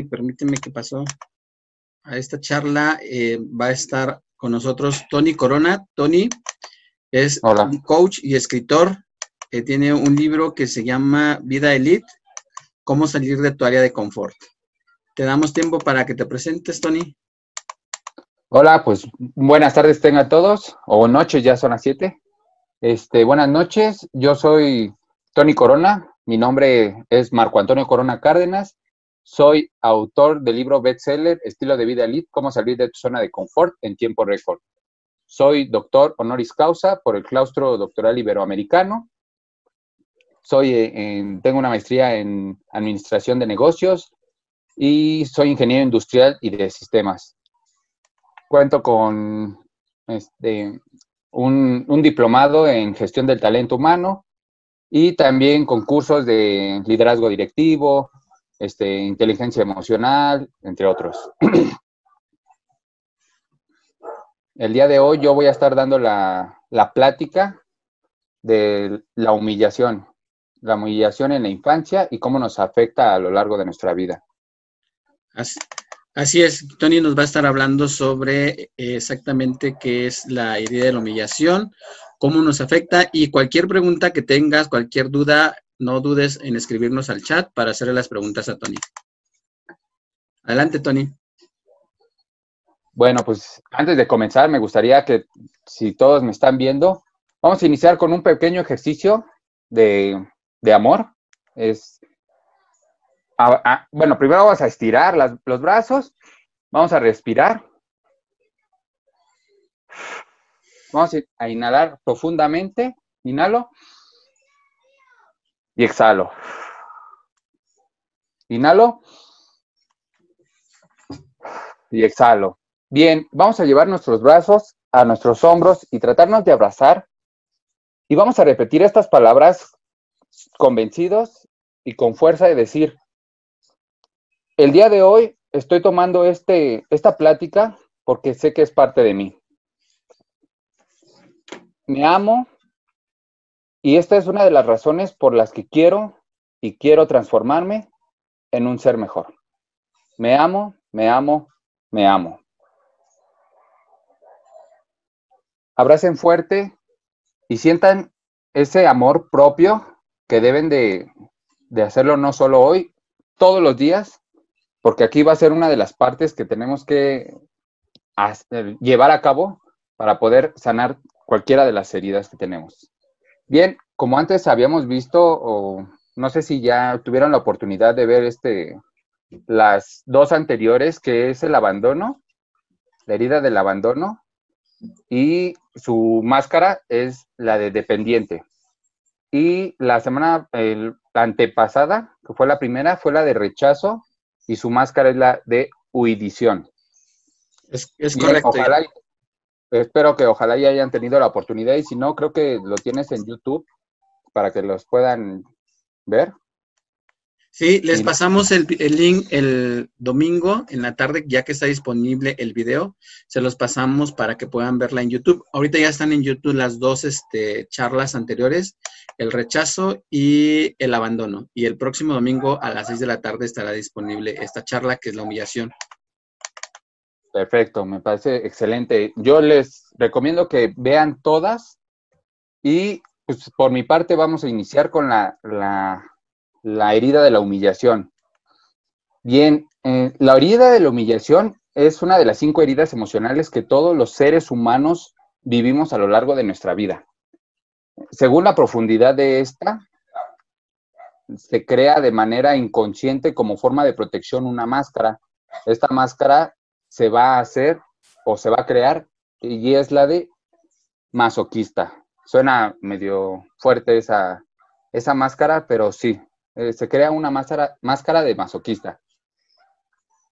permíteme que pasó a esta charla. Eh, va a estar con nosotros Tony Corona. Tony es un coach y escritor. que tiene un libro que se llama Vida Elite, cómo salir de tu área de confort. Te damos tiempo para que te presentes, Tony. Hola, pues buenas tardes tengan todos, o noches, ya son las 7. Este, buenas noches, yo soy Tony Corona, mi nombre es Marco Antonio Corona Cárdenas, soy autor del libro bestseller Estilo de Vida Elite, cómo salir de tu zona de confort en tiempo récord. Soy doctor honoris causa por el claustro doctoral iberoamericano. Soy, eh, tengo una maestría en administración de negocios y soy ingeniero industrial y de sistemas. Cuento con este, un, un diplomado en gestión del talento humano y también con cursos de liderazgo directivo, este, inteligencia emocional, entre otros. El día de hoy yo voy a estar dando la, plática de la humillación, la humillación en la infancia y cómo nos afecta a lo largo de nuestra vida. Así, es, Tony nos va a estar hablando sobre eh, exactamente qué es la idea de la humillación, cómo nos afecta y cualquier pregunta que tengas, cualquier duda, no dudes en escribirnos al chat para hacerle las preguntas a Tony. Adelante, Tony. Bueno, pues antes de comenzar, me gustaría que si todos me están viendo, vamos a iniciar con un pequeño ejercicio de, amor. Es, bueno, primero vamos a estirar los brazos, vamos a respirar. Vamos a inhalar profundamente. Inhalo y exhalo. Inhalo y exhalo. Bien, vamos a llevar nuestros brazos a nuestros hombros y tratarnos de abrazar. Y vamos a repetir estas palabras convencidos y con fuerza de decir, el día de hoy estoy tomando este, esta plática porque sé que es parte de mí. Me amo y esta es una de las razones por las que quiero y quiero transformarme en un ser mejor. Me amo, me amo, me amo. Abracen fuerte y sientan ese amor propio que deben de, hacerlo no solo hoy, todos los días, porque aquí va a ser una de las partes que tenemos que llevar a cabo para poder sanar cualquiera de las heridas que tenemos. Bien, como antes habíamos visto, o no sé si ya tuvieron la oportunidad de ver este, las dos anteriores, que es el abandono, la herida del abandono, y su máscara es la de dependiente. Y la semana antepasada, que fue la primera, fue la de rechazo, y su máscara es la de huidición. Es, correcto. Espero que ojalá ya hayan tenido la oportunidad y si no, creo que lo tienes en YouTube para que los puedan ver. Sí, les pasamos el, link el domingo en la tarde, ya que está disponible el video, se los pasamos para que puedan verla en YouTube. Ahorita ya están en YouTube las dos este, charlas anteriores, el rechazo y el abandono. Y el próximo domingo a las seis de la tarde estará disponible esta charla, que es la humillación. Perfecto, me parece excelente. Yo les recomiendo que vean todas y pues por mi parte vamos a iniciar con la, la, herida de la humillación. Bien, eh, la herida de la humillación es una de las cinco heridas emocionales que todos los seres humanos vivimos a lo largo de nuestra vida. Según la profundidad de esta, se crea de manera inconsciente como forma de protección una máscara. Esta máscara se va a hacer o se va a crear y es la de masoquista. Suena medio fuerte esa, esa máscara, pero sí, eh, se crea una máscara, máscara de masoquista.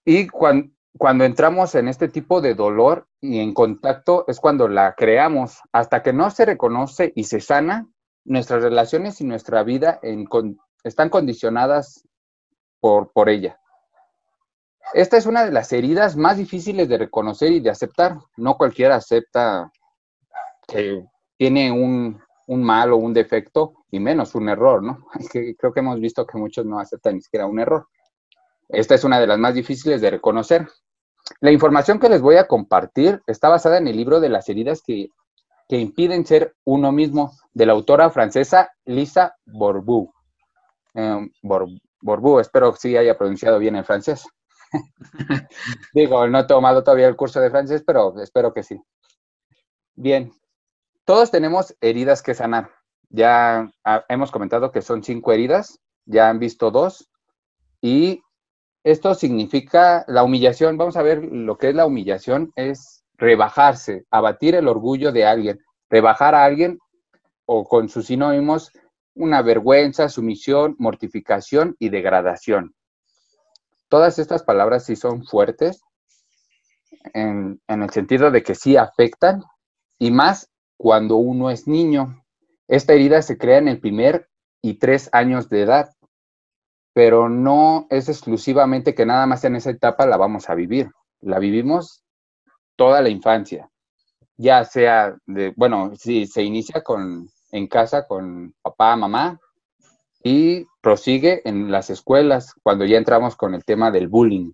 Y cuando, cuando entramos en este tipo de dolor y en contacto es cuando la creamos. Hasta que no se reconoce y se sana, nuestras relaciones y nuestra vida están condicionadas por, por ella. Esta es una de las heridas más difíciles de reconocer y de aceptar. No cualquiera acepta que tiene un, mal o un defecto y menos un error, ¿no? creo que hemos visto que muchos no aceptan ni siquiera un error. esta es una de las más difíciles de reconocer. La información que les voy a compartir está basada en el libro de las heridas que, impiden ser uno mismo, de la autora francesa Lisa Borbou. Eh, espero que sí haya pronunciado bien el francés. Digo, no he tomado todavía el curso de francés, pero espero que sí. Bien, todos tenemos heridas que sanar. Ya hemos comentado que son cinco heridas, ya han visto dos, y esto significa la humillación. Vamos a ver lo que es la humillación, es rebajarse, abatir el orgullo de alguien, rebajar a alguien o con sus sinónimos una vergüenza, sumisión, mortificación y degradación. Todas estas palabras sí son fuertes en, el sentido de que sí afectan y más cuando uno es niño. Esta herida se crea en el primer y tres años de edad, pero no es exclusivamente que nada más en esa etapa la vamos a vivir. La vivimos toda la infancia, ya sea bueno, si se inicia con, en casa con papá, mamá, y prosigue en las escuelas cuando ya entramos con el tema del bullying,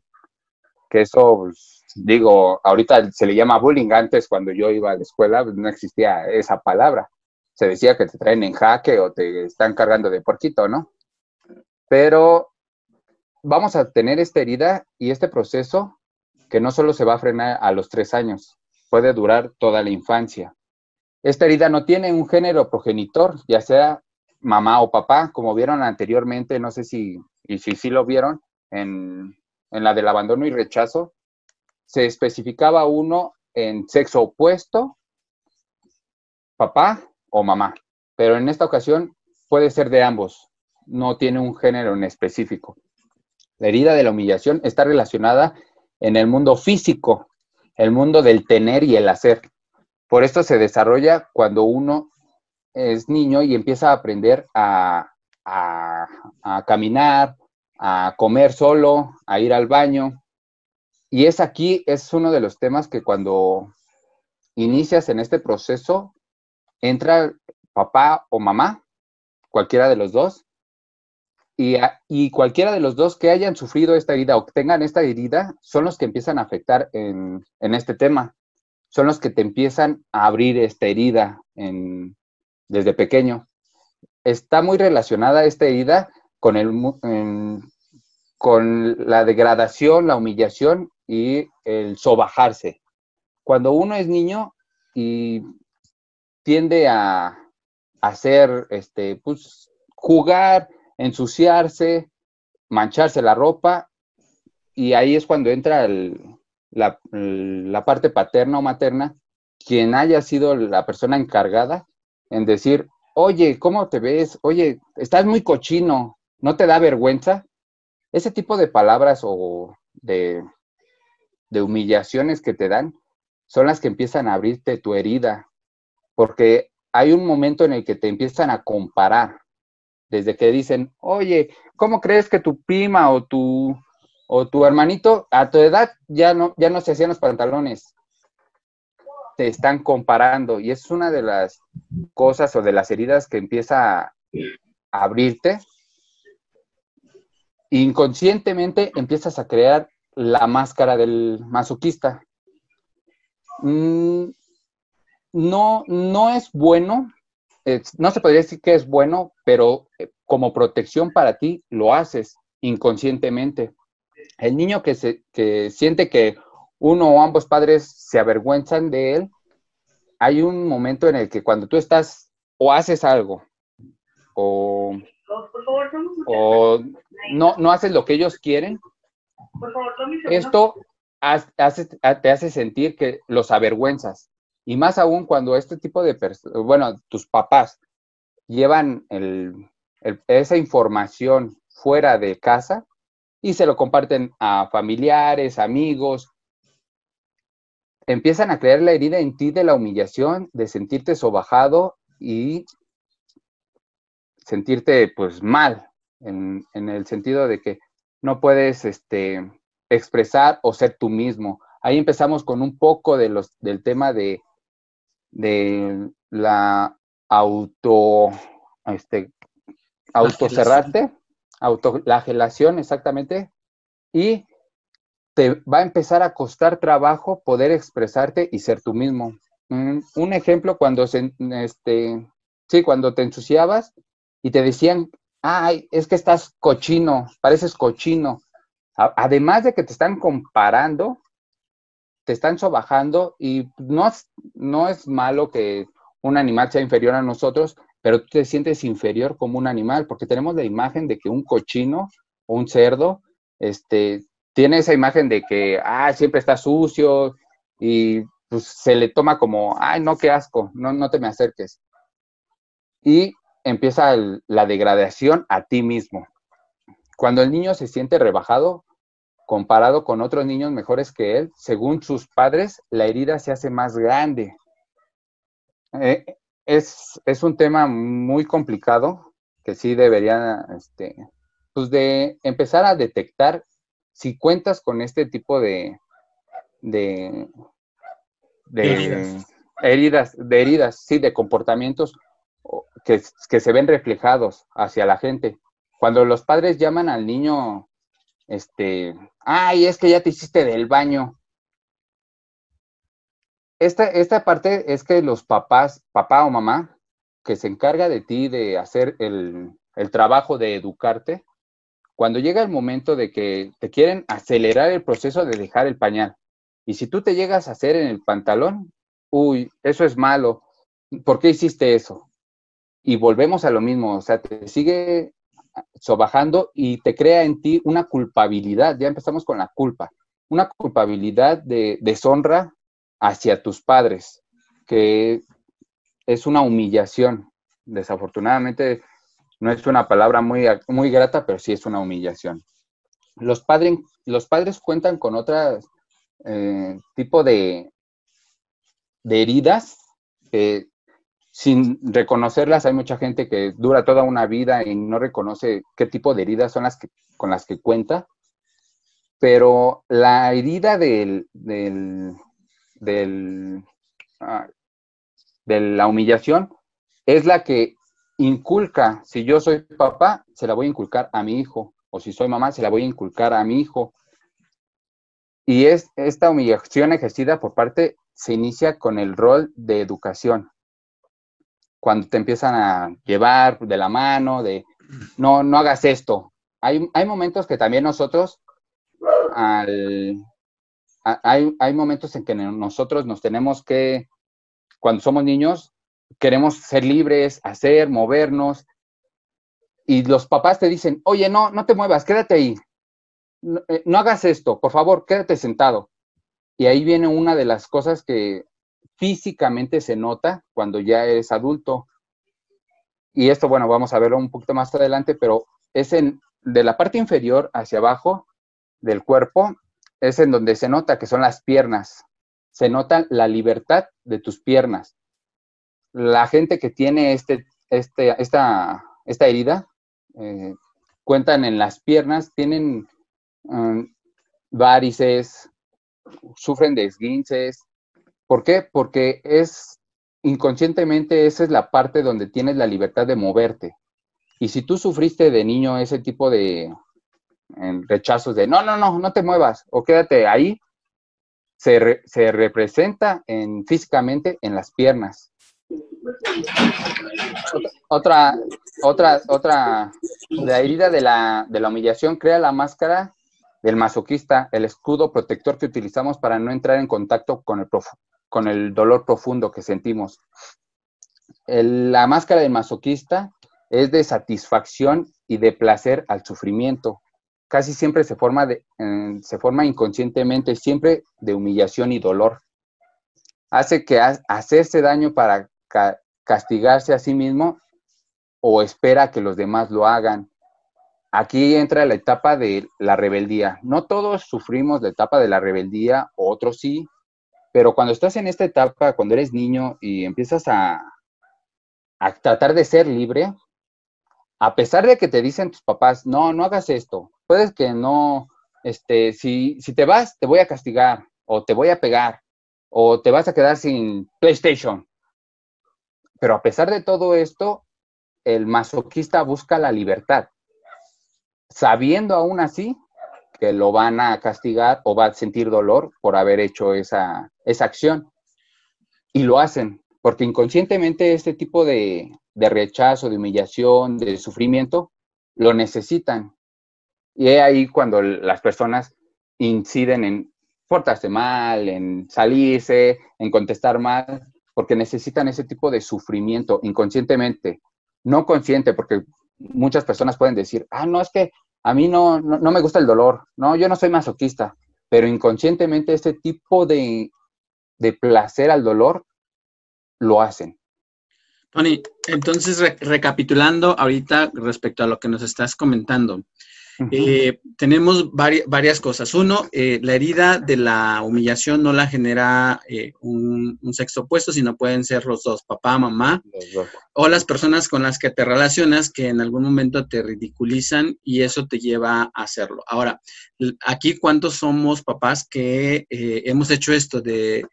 que eso, pues, digo, ahorita se le llama bullying, antes cuando yo iba a la escuela pues, no existía esa palabra, se decía que te traen en jaque o te están cargando de porquito, ¿no? Pero vamos a tener esta herida y este proceso que no solo se va a frenar a los tres años, puede durar toda la infancia. Esta herida no tiene un género progenitor, ya sea mamá o papá, como vieron anteriormente, no sé si, y si sí lo vieron, en, en la del abandono y rechazo, se especificaba uno en sexo opuesto, papá o mamá, pero en esta ocasión puede ser de ambos, no tiene un género en específico. La herida de la humillación está relacionada en el mundo físico, el mundo del tener y el hacer. Por esto se desarrolla cuando uno es niño y empieza a aprender a, caminar, a comer solo, a ir al baño. Y es aquí, es uno de los temas que cuando inicias en este proceso, entra papá o mamá, cualquiera de los dos, y, y, cualquiera de los dos que hayan sufrido esta herida o tengan esta herida son los que empiezan a afectar en, en este tema. Son los que te empiezan a abrir esta herida en, desde pequeño. Está muy relacionada esta herida con, el, con la degradación, la humillación y el sobajarse. Cuando uno es niño y tiende a hacer, este, pues, jugar, ensuciarse, mancharse la ropa, y ahí es cuando entra la, la parte paterna o materna, quien haya sido la persona encargada en decir, oye, ¿cómo te ves? Oye, estás muy cochino, ¿no te da vergüenza? Ese tipo de palabras o de, humillaciones que te dan son las que empiezan a abrirte tu herida, porque hay un momento en el que te empiezan a comparar, desde que dicen, oye, ¿cómo crees que tu prima o tu, o tu hermanito a tu edad ya no, ya no se hacían los pantalones? Te están comparando y es una de las cosas o de las heridas que empieza a abrirte. Inconscientemente empiezas a crear la máscara del masoquista. Mm, no, no es bueno, no se podría decir que es bueno, pero eh, como protección para ti lo haces inconscientemente. El niño que, se, que siente que uno o ambos padres se avergüenzan de él, hay un momento en el que cuando tú estás o haces algo o, no, no haces lo que ellos quieren, esto te hace sentir que los avergüenzas. Y más aún cuando este tipo de personas, bueno, tus papás llevan esa información fuera de casa y se lo comparten a familiares, amigos, empiezan a crear la herida en ti de la humillación, de sentirte sobajado y sentirte pues mal, en, el sentido de que no puedes este, expresar o ser tú mismo. Ahí empezamos con un poco de los, del tema de, de la auto, este, autocerrarte, autolagelación, exactamente, y te va a empezar a costar trabajo poder expresarte y ser tú mismo. Un ejemplo, cuando, se, este, sí, cuando te ensuciabas y te decían, ay, es que estás cochino, pareces cochino. Además de que te están comparando, te están sobajando y no, no es malo que un animal sea inferior a nosotros, pero tú te sientes inferior como un animal, porque tenemos la imagen de que un cochino o un cerdo, este, tiene esa imagen de que, ah, siempre está sucio y pues se le toma como, ay, no, qué asco, no, no te me acerques. Y empieza la degradación a ti mismo. Cuando el niño se siente rebajado, comparado con otros niños mejores que él, según sus padres, la herida se hace más grande. Eh, es, es, un tema muy complicado que sí debería, este, pues de empezar a detectar si cuentas con este tipo de, de, heridas. de heridas, sí, de comportamientos que, que se ven reflejados hacia la gente. Cuando los padres llaman al niño, este, ay, es que ya te hiciste del baño, esta, esta parte es que los papás, papá o mamá, que se encarga de ti de hacer el, el trabajo de educarte, cuando llega el momento de que te quieren acelerar el proceso de dejar el pañal, y si tú te llegas a hacer en el pantalón, uy, eso es malo, ¿por qué hiciste eso? Y volvemos a lo mismo, o sea, te sigue sobajando y te crea en ti una culpabilidad, ya empezamos con la culpa, una culpabilidad de deshonra hacia tus padres, que es una humillación. Desafortunadamente no es una palabra muy, muy grata, pero sí es una humillación. Los, padres, los padres cuentan con otro eh, tipo de, de heridas sin reconocerlas, hay mucha gente que dura toda una vida y no reconoce qué tipo de heridas son las que, con las que cuenta, pero la herida del, ah, de la humillación es la que inculca, si yo soy papá, se la voy a inculcar a mi hijo, o si soy mamá, se la voy a inculcar a mi hijo. Y es esta humillación ejercida por parte, se inicia con el rol de educación. Cuando te empiezan a llevar de la mano, de no, no hagas esto. Hay, hay momentos que también nosotros, al, hay, momentos en que nosotros nos tenemos que, cuando somos niños, queremos ser libres, hacer, movernos, y los papás te dicen, oye, no, no te muevas, quédate ahí, no, eh, no, hagas esto, por favor, quédate sentado. Y ahí viene una de las cosas que físicamente se nota cuando ya eres adulto. Y esto, bueno, vamos a verlo un poquito más adelante, pero es en, de la parte inferior hacia abajo del cuerpo, es en donde se nota que son las piernas. Se nota la libertad de tus piernas. La gente que tiene este, este, esta, esta herida, eh, cuentan en las piernas, tienen um, varices, sufren de esguinces. ¿Por qué? Porque es inconscientemente esa es la parte donde tienes la libertad de moverte. Y si tú sufriste de niño ese tipo de, rechazos de no, no, no, no te muevas o quédate ahí, se, representa en, físicamente en las piernas. Otra, otra, otra, la herida de la, de la humillación crea la máscara del masoquista, el escudo protector que utilizamos para no entrar en contacto con el, con el dolor profundo que sentimos. la máscara del masoquista es de satisfacción y de placer al sufrimiento casi siempre se forma, de, se forma inconscientemente, siempre de humillación y dolor. Hace que hacerse daño para castigarse a sí mismo o espera que los demás lo hagan. Aquí entra la etapa de la rebeldía. No todos sufrimos la etapa de la rebeldía, otros sí, pero cuando estás en esta etapa, cuando eres niño y empiezas a, a tratar de ser libre, a pesar de que te dicen tus papás, no, no hagas esto, puedes que no, este, si, si te vas, te voy a castigar, o te voy a pegar, o te vas a quedar sin PlayStation. Pero a pesar de todo esto, el masoquista busca la libertad, sabiendo aún así que lo van a castigar o va a sentir dolor por haber hecho esa, esa acción. Y lo hacen, porque inconscientemente este tipo de, de rechazo, de humillación, de sufrimiento, lo necesitan. Y es ahí cuando las personas inciden en portarse mal, en salirse, en contestar mal, porque necesitan ese tipo de sufrimiento inconscientemente, no consciente, porque muchas personas pueden decir, ah, no, es que a mí no, no, me gusta el dolor, no, yo no soy masoquista, pero inconscientemente ese tipo de, de placer al dolor lo hacen. Tony, entonces recapitulando ahorita respecto a lo que nos estás comentando, eh, tenemos varias cosas. Uno, eh, la herida de la humillación no la genera eh, un, sexo opuesto, sino pueden ser los dos, papá, mamá, o las personas con las que te relacionas que en algún momento te ridiculizan y eso te lleva a hacerlo. Ahora, aquí cuántos somos papás que hemos hecho esto de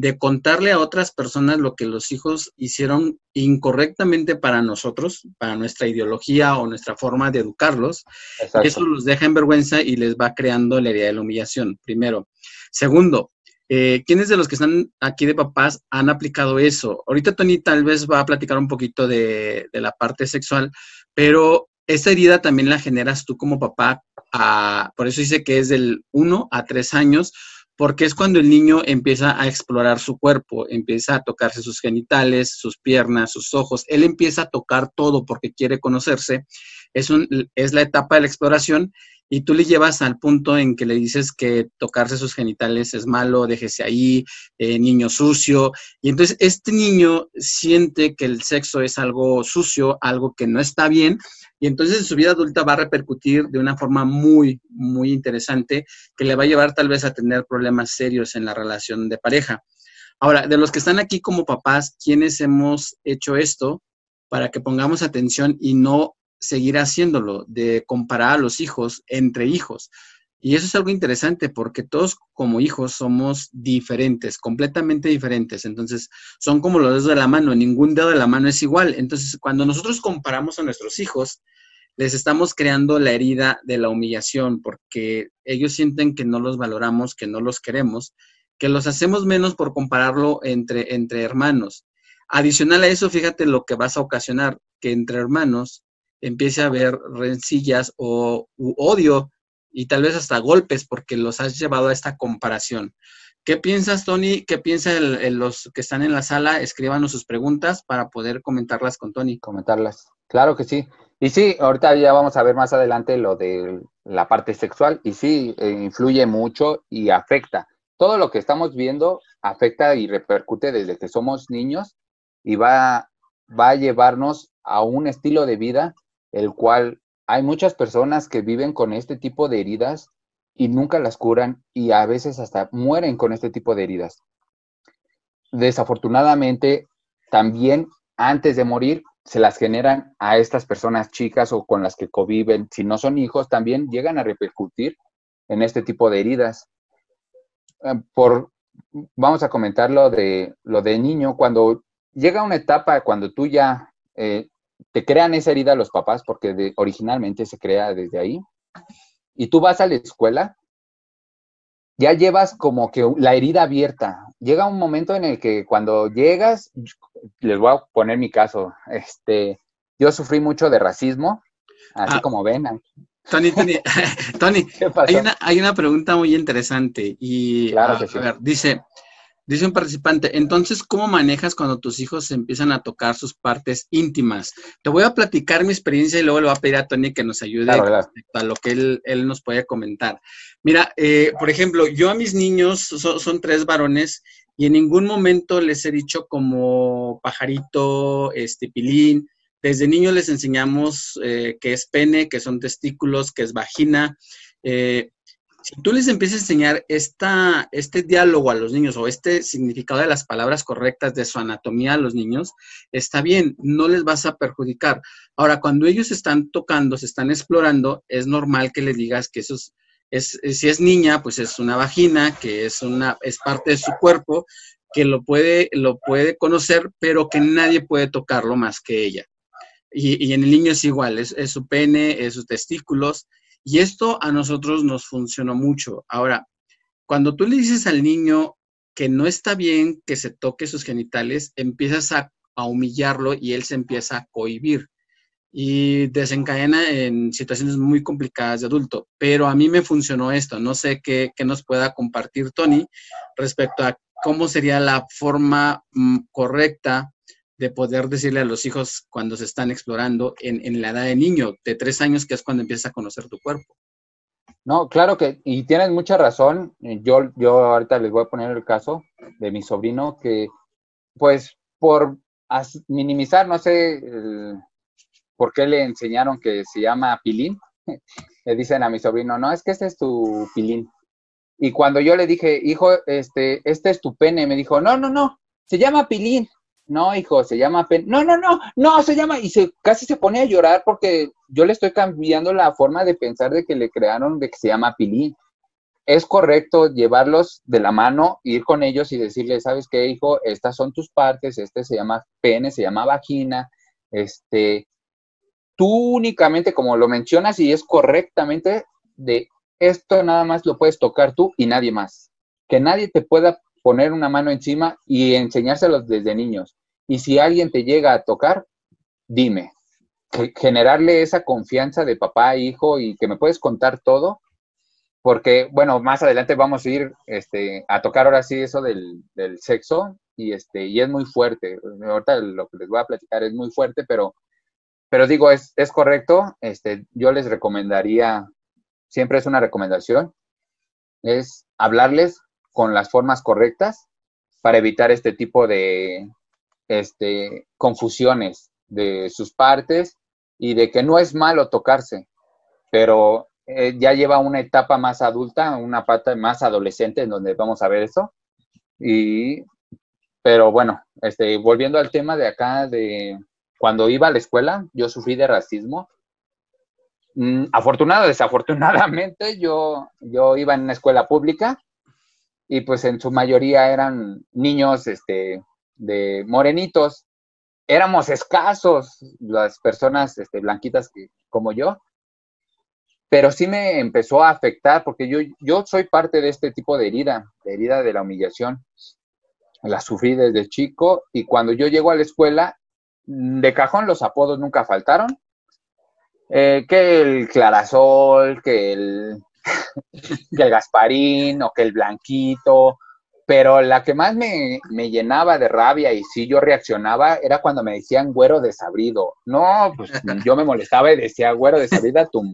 de contarle a otras personas lo que los hijos hicieron incorrectamente para nosotros, para nuestra ideología o nuestra forma de educarlos. Eso los deja en vergüenza y les va creando la herida de la humillación, primero. Segundo, eh, ¿quiénes de los que están aquí de papás han aplicado eso? Ahorita Tony tal vez va a platicar un poquito de, la parte sexual, pero esta herida también la generas tú como papá, por eso dice que es del 1 a 3 años, porque es cuando el niño empieza a explorar su cuerpo, empieza a tocarse sus genitales, sus piernas, sus ojos, él empieza a tocar todo porque quiere conocerse, es, un, es la etapa de la exploración y tú le llevas al punto en que le dices que tocarse sus genitales es malo, déjese ahí, eh, niño sucio, y entonces este niño siente que el sexo es algo sucio, algo que no está bien, y entonces en su vida adulta va a repercutir de una forma muy, muy interesante que le va a llevar tal vez a tener problemas serios en la relación de pareja. Ahora, de los que están aquí como papás, ¿quiénes hemos hecho esto para que pongamos atención y no seguir haciéndolo, de comparar a los hijos entre hijos? Y eso es algo interesante porque todos como hijos somos diferentes, completamente diferentes. Entonces, son como los dedos de la mano, ningún dedo de la mano es igual. Entonces, cuando nosotros comparamos a nuestros hijos, les estamos creando la herida de la humillación porque ellos sienten que no los valoramos, que no los queremos, que los hacemos menos por compararlo entre, entre hermanos. Adicional a eso, fíjate lo que vas a ocasionar, que entre hermanos empiece a haber rencillas o odio y tal vez hasta golpes porque los has llevado a esta comparación. ¿Qué piensas, Tony? ¿Qué piensan los que están en la sala? Escríbanos sus preguntas para poder comentarlas con Tony. Comentarlas. Claro que sí. Y sí, ahorita ya vamos a ver más adelante lo de la parte sexual y sí, eh, influye mucho y afecta. Todo lo que estamos viendo afecta y repercute desde que somos niños y va, va a llevarnos a un estilo de vida el cual hay muchas personas que viven con este tipo de heridas y nunca las curan y a veces hasta mueren con este tipo de heridas. Desafortunadamente, también antes de morir se las generan a estas personas chicas o con las que conviven, si no son hijos, también llegan a repercutir en este tipo de heridas. Eh, por, vamos a comentar lo de, lo de niño, cuando llega una etapa, cuando tú ya eh, te crean esa herida los papás, porque originalmente se crea desde ahí, y tú vas a la escuela, ya llevas como que la herida abierta. Llega un momento en el que cuando llegas, les voy a poner mi caso, este, yo sufrí mucho de racismo, así ah. como ven. Tony, Tony, Tony hay, una, hay una pregunta muy interesante y claro a ver, dice, Dice un participante, entonces, ¿cómo manejas cuando tus hijos empiezan a tocar sus partes íntimas? Te voy a platicar mi experiencia y luego le voy a pedir a Tony que nos ayude a lo que él, nos puede comentar. Mira, eh, por ejemplo, yo a mis niños, son tres varones, y en ningún momento les he dicho como pajarito, este, pilín. Desde niños les enseñamos eh, qué es pene, qué son testículos, qué es vagina. Eh, si tú les empiezas a enseñar esta, este diálogo a los niños o este significado de las palabras correctas de su anatomía a los niños, está bien, no les vas a perjudicar. Ahora, cuando ellos están tocando, se están explorando, es normal que les digas que eso es, si es niña, pues es una vagina, que es, una, es parte de su cuerpo, que lo puede, lo puede conocer, pero que nadie puede tocarlo más que ella. Y, en el niño es igual, es, es su pene, es sus testículos, Y esto a nosotros nos funcionó mucho. Ahora, cuando tú le dices al niño que no está bien que se toque sus genitales, empiezas a, humillarlo y él se empieza a cohibir y desencadena en situaciones muy complicadas de adulto. Pero a mí me funcionó esto. No sé qué, nos pueda compartir Tony respecto a cómo sería la forma mm, correcta de poder decirle a los hijos cuando se están explorando en, en, la edad de niño, de tres años, que es cuando empiezas a conocer tu cuerpo. No, claro que, y tienes mucha razón. Yo, yo ahorita les voy a poner el caso de mi sobrino que, pues, por minimizar, no sé por qué le enseñaron que se llama pilín, le dicen a mi sobrino, no, es que este es tu pilín. Y cuando yo le dije, hijo, este, este es tu pene, me dijo, no, no, no, se llama pilín. No, hijo, se llama pen. No, no, no, no, se llama. Y se casi se pone a llorar porque yo le estoy cambiando la forma de pensar de que le crearon de que se llama pilín. Es correcto llevarlos de la mano, ir con ellos y decirles, ¿sabes qué, hijo? Estas son tus partes, este se llama pene, se llama vagina, este, tú únicamente, como lo mencionas y es correctamente, de esto nada más lo puedes tocar tú y nadie más. Que nadie te pueda poner una mano encima y enseñárselos desde niños. Y si alguien te llega a tocar, dime. Generarle esa confianza de papá hijo y que me puedes contar todo, porque, bueno, más adelante vamos a ir este, a tocar ahora sí eso del, sexo y, este, y es muy fuerte. Ahorita lo que les voy a platicar es muy fuerte, pero, pero digo, es, es correcto. Este, yo les recomendaría, siempre es una recomendación, es hablarles con las formas correctas para evitar este tipo de este, confusiones de sus partes y de que no es malo tocarse, pero eh, ya lleva una etapa más adulta, una parte más adolescente en donde vamos a ver eso. Y, pero bueno, este, volviendo al tema de acá, de cuando iba a la escuela, yo sufrí de racismo. Mm, afortunado, desafortunadamente, yo, yo iba en una escuela pública y pues en su mayoría eran niños este, de morenitos. Éramos escasos las personas este, blanquitas como yo, pero sí me empezó a afectar porque yo, yo soy parte de este tipo de herida, de herida de la humillación. La sufrí desde chico y cuando yo llego a la escuela, de cajón los apodos nunca faltaron. Eh, que el clarasol, que el que el Gasparín o que el Blanquito, pero la que más me, llenaba de rabia y sí yo reaccionaba era cuando me decían güero desabrido. No, pues yo me molestaba y decía güero desabrida, tú.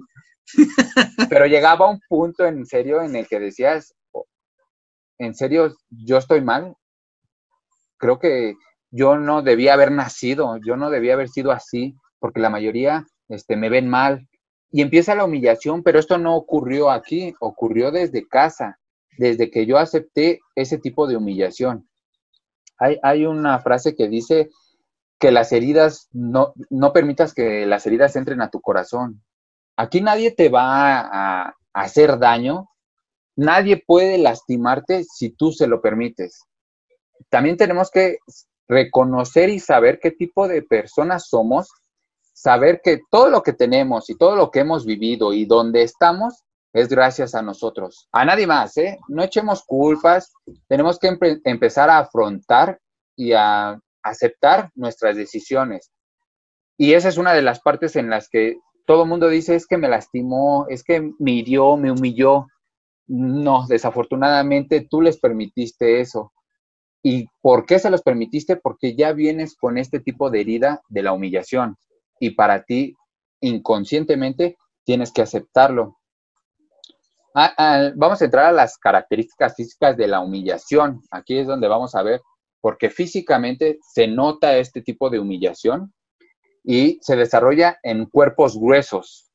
Pero llegaba un punto en serio en el que decías, en serio, yo estoy mal. Creo que yo no debía haber nacido, yo no debía haber sido así, porque la mayoría este, me ven mal, y empieza la humillación, pero esto no ocurrió aquí, ocurrió desde casa, desde que yo acepté ese tipo de humillación. Hay, una frase que dice que las heridas, no, no permitas que las heridas entren a tu corazón. Aquí nadie te va a, a hacer daño, nadie puede lastimarte si tú se lo permites. También tenemos que reconocer y saber qué tipo de personas somos saber que todo lo que tenemos y todo lo que hemos vivido y donde estamos es gracias a nosotros, a nadie más, ¿eh? No echemos culpas, tenemos que empezar a afrontar y a aceptar nuestras decisiones. Y esa es una de las partes en las que todo el mundo dice, es que me lastimó, es que me hirió, me humilló. No, desafortunadamente tú les permitiste eso. ¿Y por qué se los permitiste? Porque ya vienes con este tipo de herida de la humillación y para ti inconscientemente tienes que aceptarlo. Ah, ah, vamos a entrar a las características físicas de la humillación. Aquí es donde vamos a ver, porque físicamente se nota este tipo de humillación y se desarrolla en cuerpos gruesos,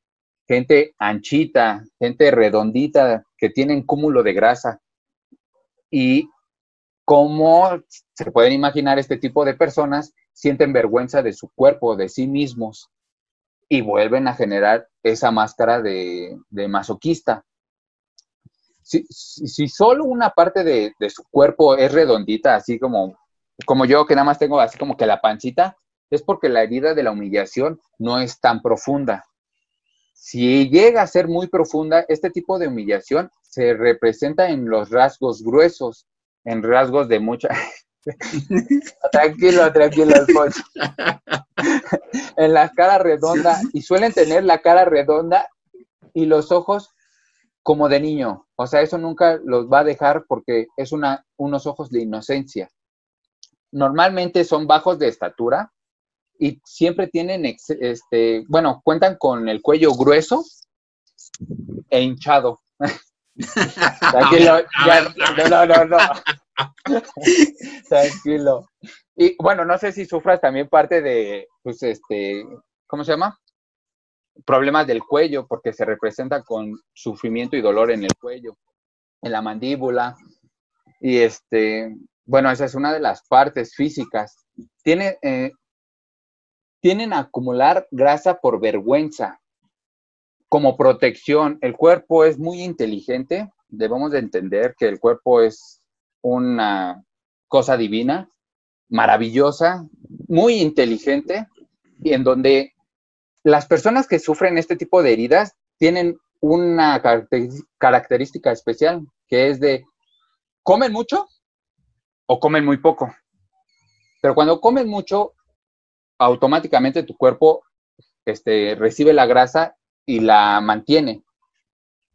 gente anchita, gente redondita que tienen cúmulo de grasa. Y como se pueden imaginar este tipo de personas, sienten vergüenza de su cuerpo, de sí mismos, y vuelven a generar esa máscara de, masoquista. Si, solo una parte de, su cuerpo es redondita, así como, como yo, que nada más tengo así como que la pancita, es porque la herida de la humillación no es tan profunda. Si llega a ser muy profunda, este tipo de humillación se representa en los rasgos gruesos, en rasgos de mucha... tranquilo, tranquilo, Alfonso. en la cara redonda, y suelen tener la cara redonda y los ojos como de niño. O sea, eso nunca los va a dejar porque es una, unos ojos de inocencia. Normalmente son bajos de estatura y siempre tienen, este, bueno, cuentan con el cuello grueso e hinchado. Tranquilo, no, no, no. Tranquilo. Y bueno, no sé si sufras también parte de, pues, este, ¿cómo se llama? Problemas del cuello, porque se representa con sufrimiento y dolor en el cuello, en la mandíbula. Y este, bueno, esa es una de las partes físicas. Tiene, eh, tienen a acumular grasa por vergüenza, como protección. El cuerpo es muy inteligente, debemos de entender que el cuerpo es una cosa divina, maravillosa, muy inteligente, y en donde las personas que sufren este tipo de heridas tienen una característica especial, que es de comen mucho o comen muy poco. Pero cuando comen mucho, automáticamente tu cuerpo este, recibe la grasa y la mantiene.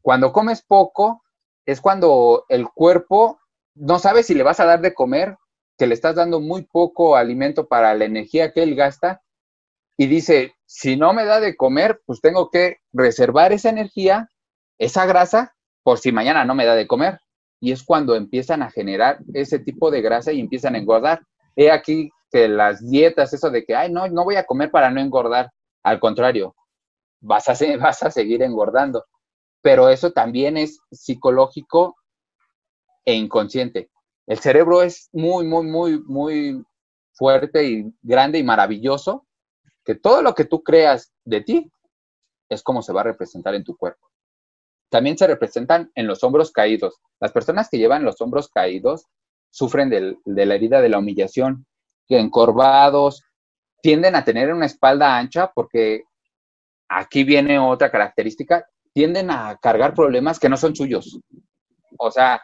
Cuando comes poco, es cuando el cuerpo no sabe si le vas a dar de comer, que le estás dando muy poco alimento para la energía que él gasta, y dice, si no me da de comer, pues tengo que reservar esa energía, esa grasa, por si mañana no me da de comer. Y es cuando empiezan a generar ese tipo de grasa y empiezan a engordar. He aquí que las dietas, eso de que, ay, no, no voy a comer para no engordar. Al contrario, vas a, vas a seguir engordando. Pero eso también es psicológico e inconsciente. El cerebro es muy, muy, muy, muy fuerte y grande y maravilloso, que todo lo que tú creas de ti es como se va a representar en tu cuerpo. También se representan en los hombros caídos. Las personas que llevan los hombros caídos sufren de la herida de la humillación, encorvados, tienden a tener una espalda ancha porque aquí viene otra característica, tienden a cargar problemas que no son suyos. O sea,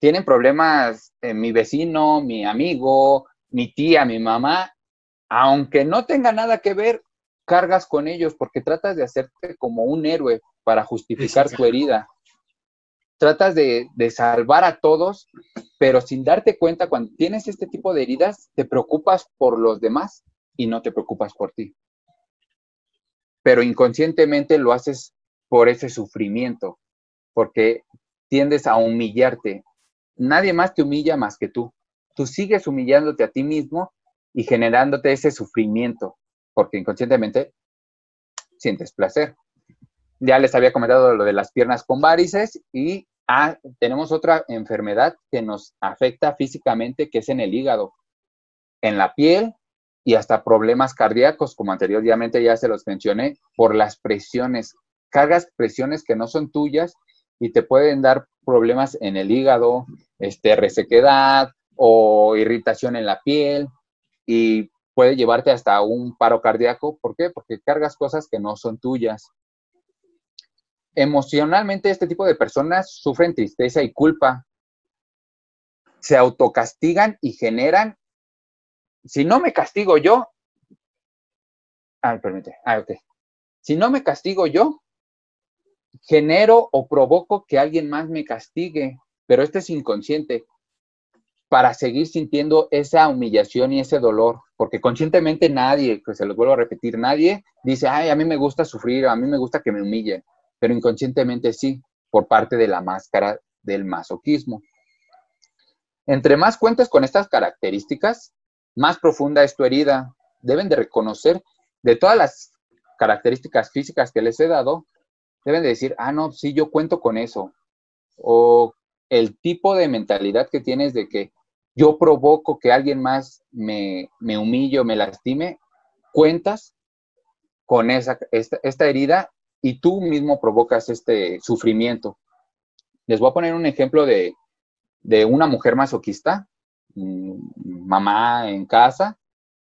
tienen problemas eh, mi vecino, mi amigo, mi tía, mi mamá, aunque no tenga nada que ver, cargas con ellos porque tratas de hacerte como un héroe para justificar tu herida tratas de, salvar a todos, pero sin darte cuenta, cuando tienes este tipo de heridas, te preocupas por los demás y no te preocupas por ti. Pero inconscientemente lo haces por ese sufrimiento, porque tiendes a humillarte. Nadie más te humilla más que tú. Tú sigues humillándote a ti mismo y generándote ese sufrimiento, porque inconscientemente sientes placer. Ya les había comentado lo de las piernas con varices y ah, tenemos otra enfermedad que nos afecta físicamente, que es en el hígado, en la piel y hasta problemas cardíacos, como anteriormente ya se los mencioné, por las presiones. Cargas presiones que no son tuyas y te pueden dar problemas en el hígado, este, resequedad o irritación en la piel y puede llevarte hasta un paro cardíaco. ¿Por qué? Porque cargas cosas que no son tuyas. Emocionalmente este tipo de personas sufren tristeza y culpa. Se autocastigan y generan, si no me castigo yo, ay, permite, ah, ok. Si no me castigo yo, genero o provoco que alguien más me castigue, pero este es inconsciente para seguir sintiendo esa humillación y ese dolor, porque conscientemente nadie, pues se los vuelvo a repetir, nadie dice, ay, a mí me gusta sufrir, a mí me gusta que me humillen pero inconscientemente sí, por parte de la máscara del masoquismo. Entre más cuentes con estas características, más profunda es tu herida. Deben de reconocer de todas las características físicas que les he dado, deben de decir, ah, no, sí, yo cuento con eso. O el tipo de mentalidad que tienes de que yo provoco que alguien más me, me humille o me lastime, cuentas con esa, esta herida y tú mismo provocas este sufrimiento. Les voy a poner un ejemplo de, una mujer masoquista, mm, mamá en casa,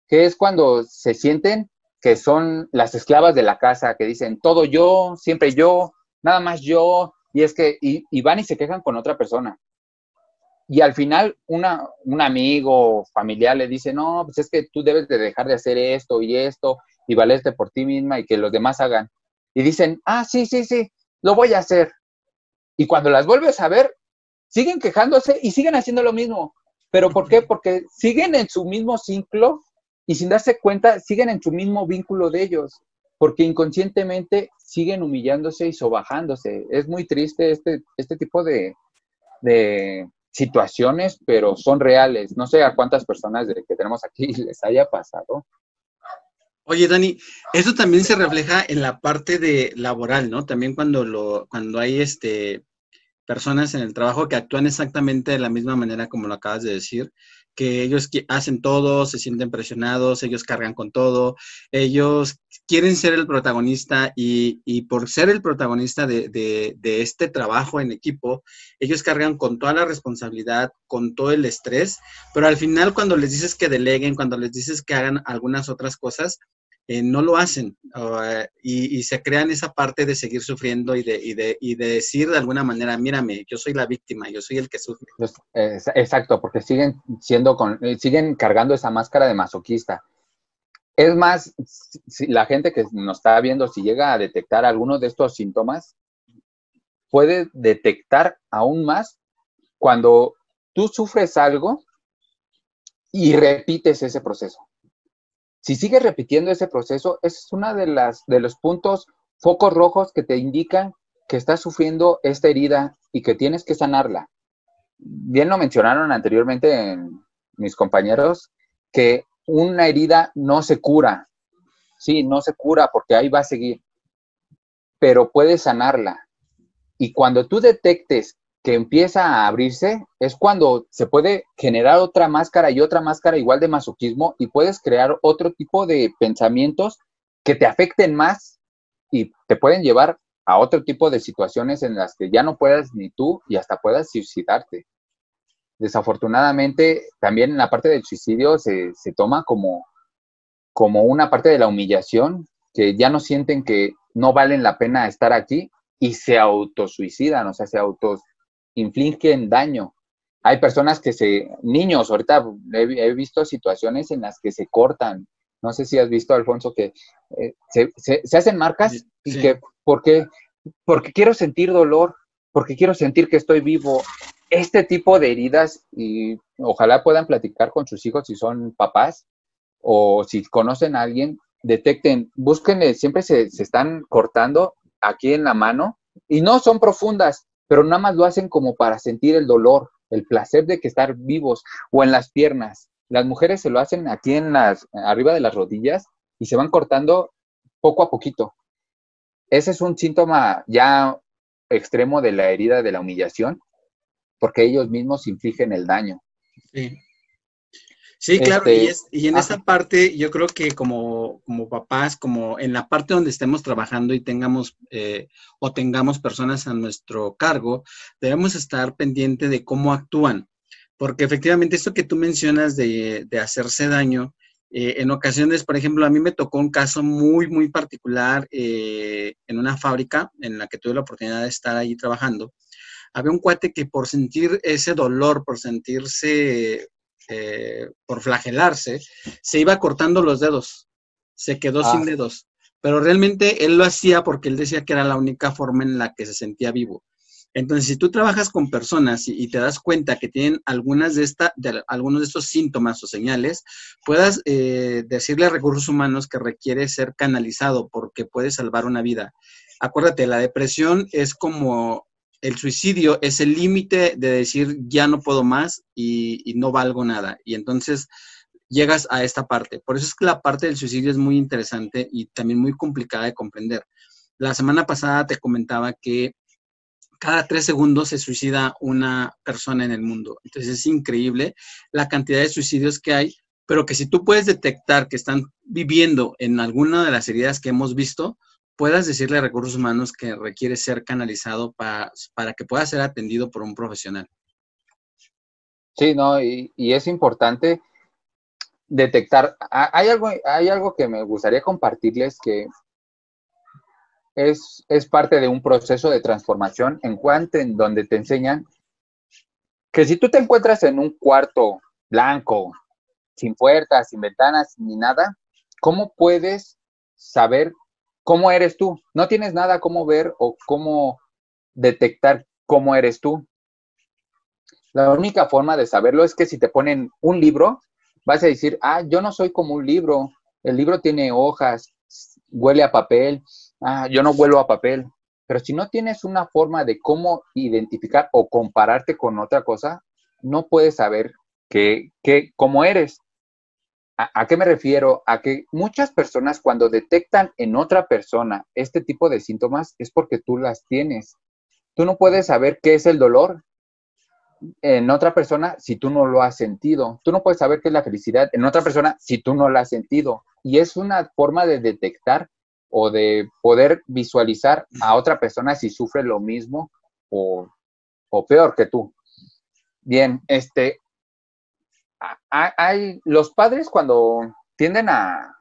que es cuando se sienten que son las esclavas de la casa, que dicen todo yo, siempre yo, nada más yo, y es que, y, van y se quejan con otra persona. Y al final una, un amigo familiar le dice, no, pues es que tú debes de dejar de hacer esto y esto y valerte por ti misma y que los demás hagan. Y dicen, ah, sí, sí, sí, lo voy a hacer. Y cuando las vuelves a ver, siguen quejándose y siguen haciendo lo mismo. ¿Pero por qué? Porque siguen en su mismo ciclo y sin darse cuenta, siguen en su mismo vínculo de ellos, porque inconscientemente siguen humillándose y sobajándose. Es muy triste este, este tipo de, situaciones, pero son reales. No sé a cuántas personas de que tenemos aquí les haya pasado. Oye, Dani, eso también se refleja en la parte de laboral, ¿no? También cuando lo, cuando hay este personas en el trabajo que actúan exactamente de la misma manera como lo acabas de decir, que ellos hacen todo, se sienten presionados, ellos cargan con todo, ellos quieren ser el protagonista y, por ser el protagonista de, este trabajo en equipo, ellos cargan con toda la responsabilidad, con todo el estrés, pero al final cuando les dices que deleguen, cuando les dices que hagan algunas otras cosas, eh, no lo hacen eh, y, se crean esa parte de seguir sufriendo y de, y, de, decir de alguna manera, mírame, yo soy la víctima, yo soy el que sufre. Pues, exacto, porque siguen siendo con, eh, siguen cargando esa máscara de masoquista. Es más, si la gente que nos está viendo, si llega a detectar alguno de estos síntomas, puede detectar aún más cuando tú sufres algo y repites ese proceso. Si sigues repitiendo ese proceso, ese es uno de, las, de los puntos, focos rojos que te indican que estás sufriendo esta herida y que tienes que sanarla. Bien lo mencionaron anteriormente mis compañeros, que una herida no se cura. Sí, no se cura porque ahí va a seguir, pero puedes sanarla. Y cuando tú detectes que empieza a abrirse es cuando se puede generar otra máscara y otra máscara igual de masoquismo y puedes crear otro tipo de pensamientos que te afecten más y te pueden llevar a otro tipo de situaciones en las que ya no puedas ni tú y hasta puedas suicidarte. Desafortunadamente, también en la parte del suicidio se, se toma como, como una parte de la humillación, que ya no sienten que no valen la pena estar aquí y se autosuicidan, o sea, se autos infligen daño. Hay personas que se, niños, ahorita he, visto situaciones en las que se cortan. No sé si has visto, Alfonso, que eh, se, hacen marcas y que, porque, porque quiero sentir dolor, porque quiero sentir que estoy vivo. Este tipo de heridas, y ojalá puedan platicar con sus hijos si son papás o si conocen a alguien, detecten, búsquenle, siempre se, se están cortando aquí en la mano y no son profundas, pero nada más lo hacen como para sentir el dolor, el placer de que estar vivos o en las piernas. Las mujeres se lo hacen aquí en las, arriba de las rodillas y se van cortando poco a poquito. Ese es un síntoma ya extremo de la herida de la humillación, porque ellos mismos infligen el daño. Sí. Sí, claro, y, este, en esa parte yo creo que como, como, papás, como en la parte donde estemos trabajando y tengamos eh, o tengamos personas a nuestro cargo, debemos estar pendientes de cómo actúan, porque efectivamente esto que tú mencionas de, hacerse daño, eh, en ocasiones, por ejemplo, a mí me tocó un caso muy, muy particular eh, en una fábrica en la que tuve la oportunidad de estar ahí trabajando. Había un cuate que por sentir ese dolor, por sentirse eh, por flagelarse, se iba cortando los dedos, se quedó sin ah. dedos, pero realmente él lo hacía porque él decía que era la única forma en la que se sentía vivo. Entonces, si tú trabajas con personas y, te das cuenta que tienen algunas de, esta, de algunos de estos síntomas o señales, puedas eh, decirle a recursos humanos que requiere ser canalizado porque puede salvar una vida. Acuérdate, la depresión es como el suicidio es el límite de decir ya no puedo más y, no valgo nada. Y entonces llegas a esta parte. Por eso es que la parte del suicidio es muy interesante y también muy complicada de comprender. La semana pasada te comentaba que cada tres segundos se suicida una persona en el mundo. Entonces es increíble la cantidad de suicidios que hay, pero que si tú puedes detectar que están viviendo en alguna de las heridas que hemos visto, puedas decirle a recursos humanos que requiere ser canalizado para, para que pueda ser atendido por un profesional. Sí, no, y, es importante detectar. Hay algo, hay algo que me gustaría compartirles que es, es parte de un proceso de transformación en cuanto en donde te enseñan que si tú te encuentras en un cuarto blanco, sin puertas, sin ventanas, ni nada, ¿cómo puedes saber cómo eres tú? No tienes nada cómo ver o cómo detectar cómo eres tú. La única forma de saberlo es que si te ponen un libro, vas a decir, ah, yo no soy como un libro, el libro tiene hojas, huele a papel, ah, yo no huelo a papel. Pero si no tienes una forma de cómo identificar o compararte con otra cosa, no puedes saber que, cómo eres. ¿A, ¿A, qué me refiero? A que muchas personas cuando detectan en otra persona este tipo de síntomas es porque tú las tienes. Tú no puedes saber qué es el dolor en otra persona si tú no lo has sentido. Tú no puedes saber qué es la felicidad en otra persona si tú no la has sentido. Y es una forma de detectar o de poder visualizar a otra persona si sufre lo mismo o, peor que tú. Bien, este, hay, los padres cuando tienden a,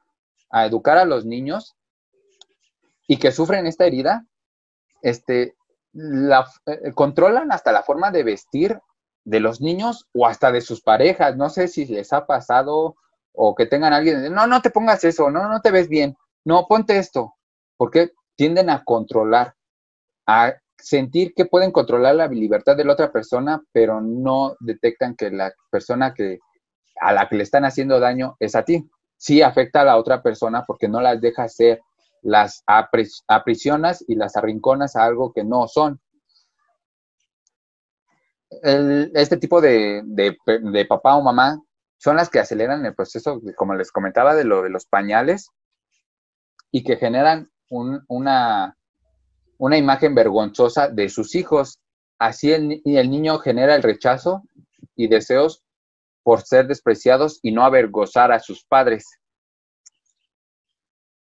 a educar a los niños y que sufren esta herida, este, la, eh, controlan hasta la forma de vestir de los niños o hasta de sus parejas. No sé si les ha pasado o que tengan alguien, no, no te pongas eso, no, no te ves bien, no, ponte esto, porque tienden a controlar, a sentir que pueden controlar la libertad de la otra persona, pero no detectan que la persona que a la que le están haciendo daño es a ti. Sí afecta a la otra persona porque no las deja ser, las aprisionas y las arrinconas a algo que no son este tipo de, papá o mamá son las que aceleran el proceso, como les comentaba, de lo de los pañales y que generan una, una imagen vergonzosa de sus hijos. Así el, el niño genera el rechazo y deseos por ser despreciados y no avergonzar a sus padres.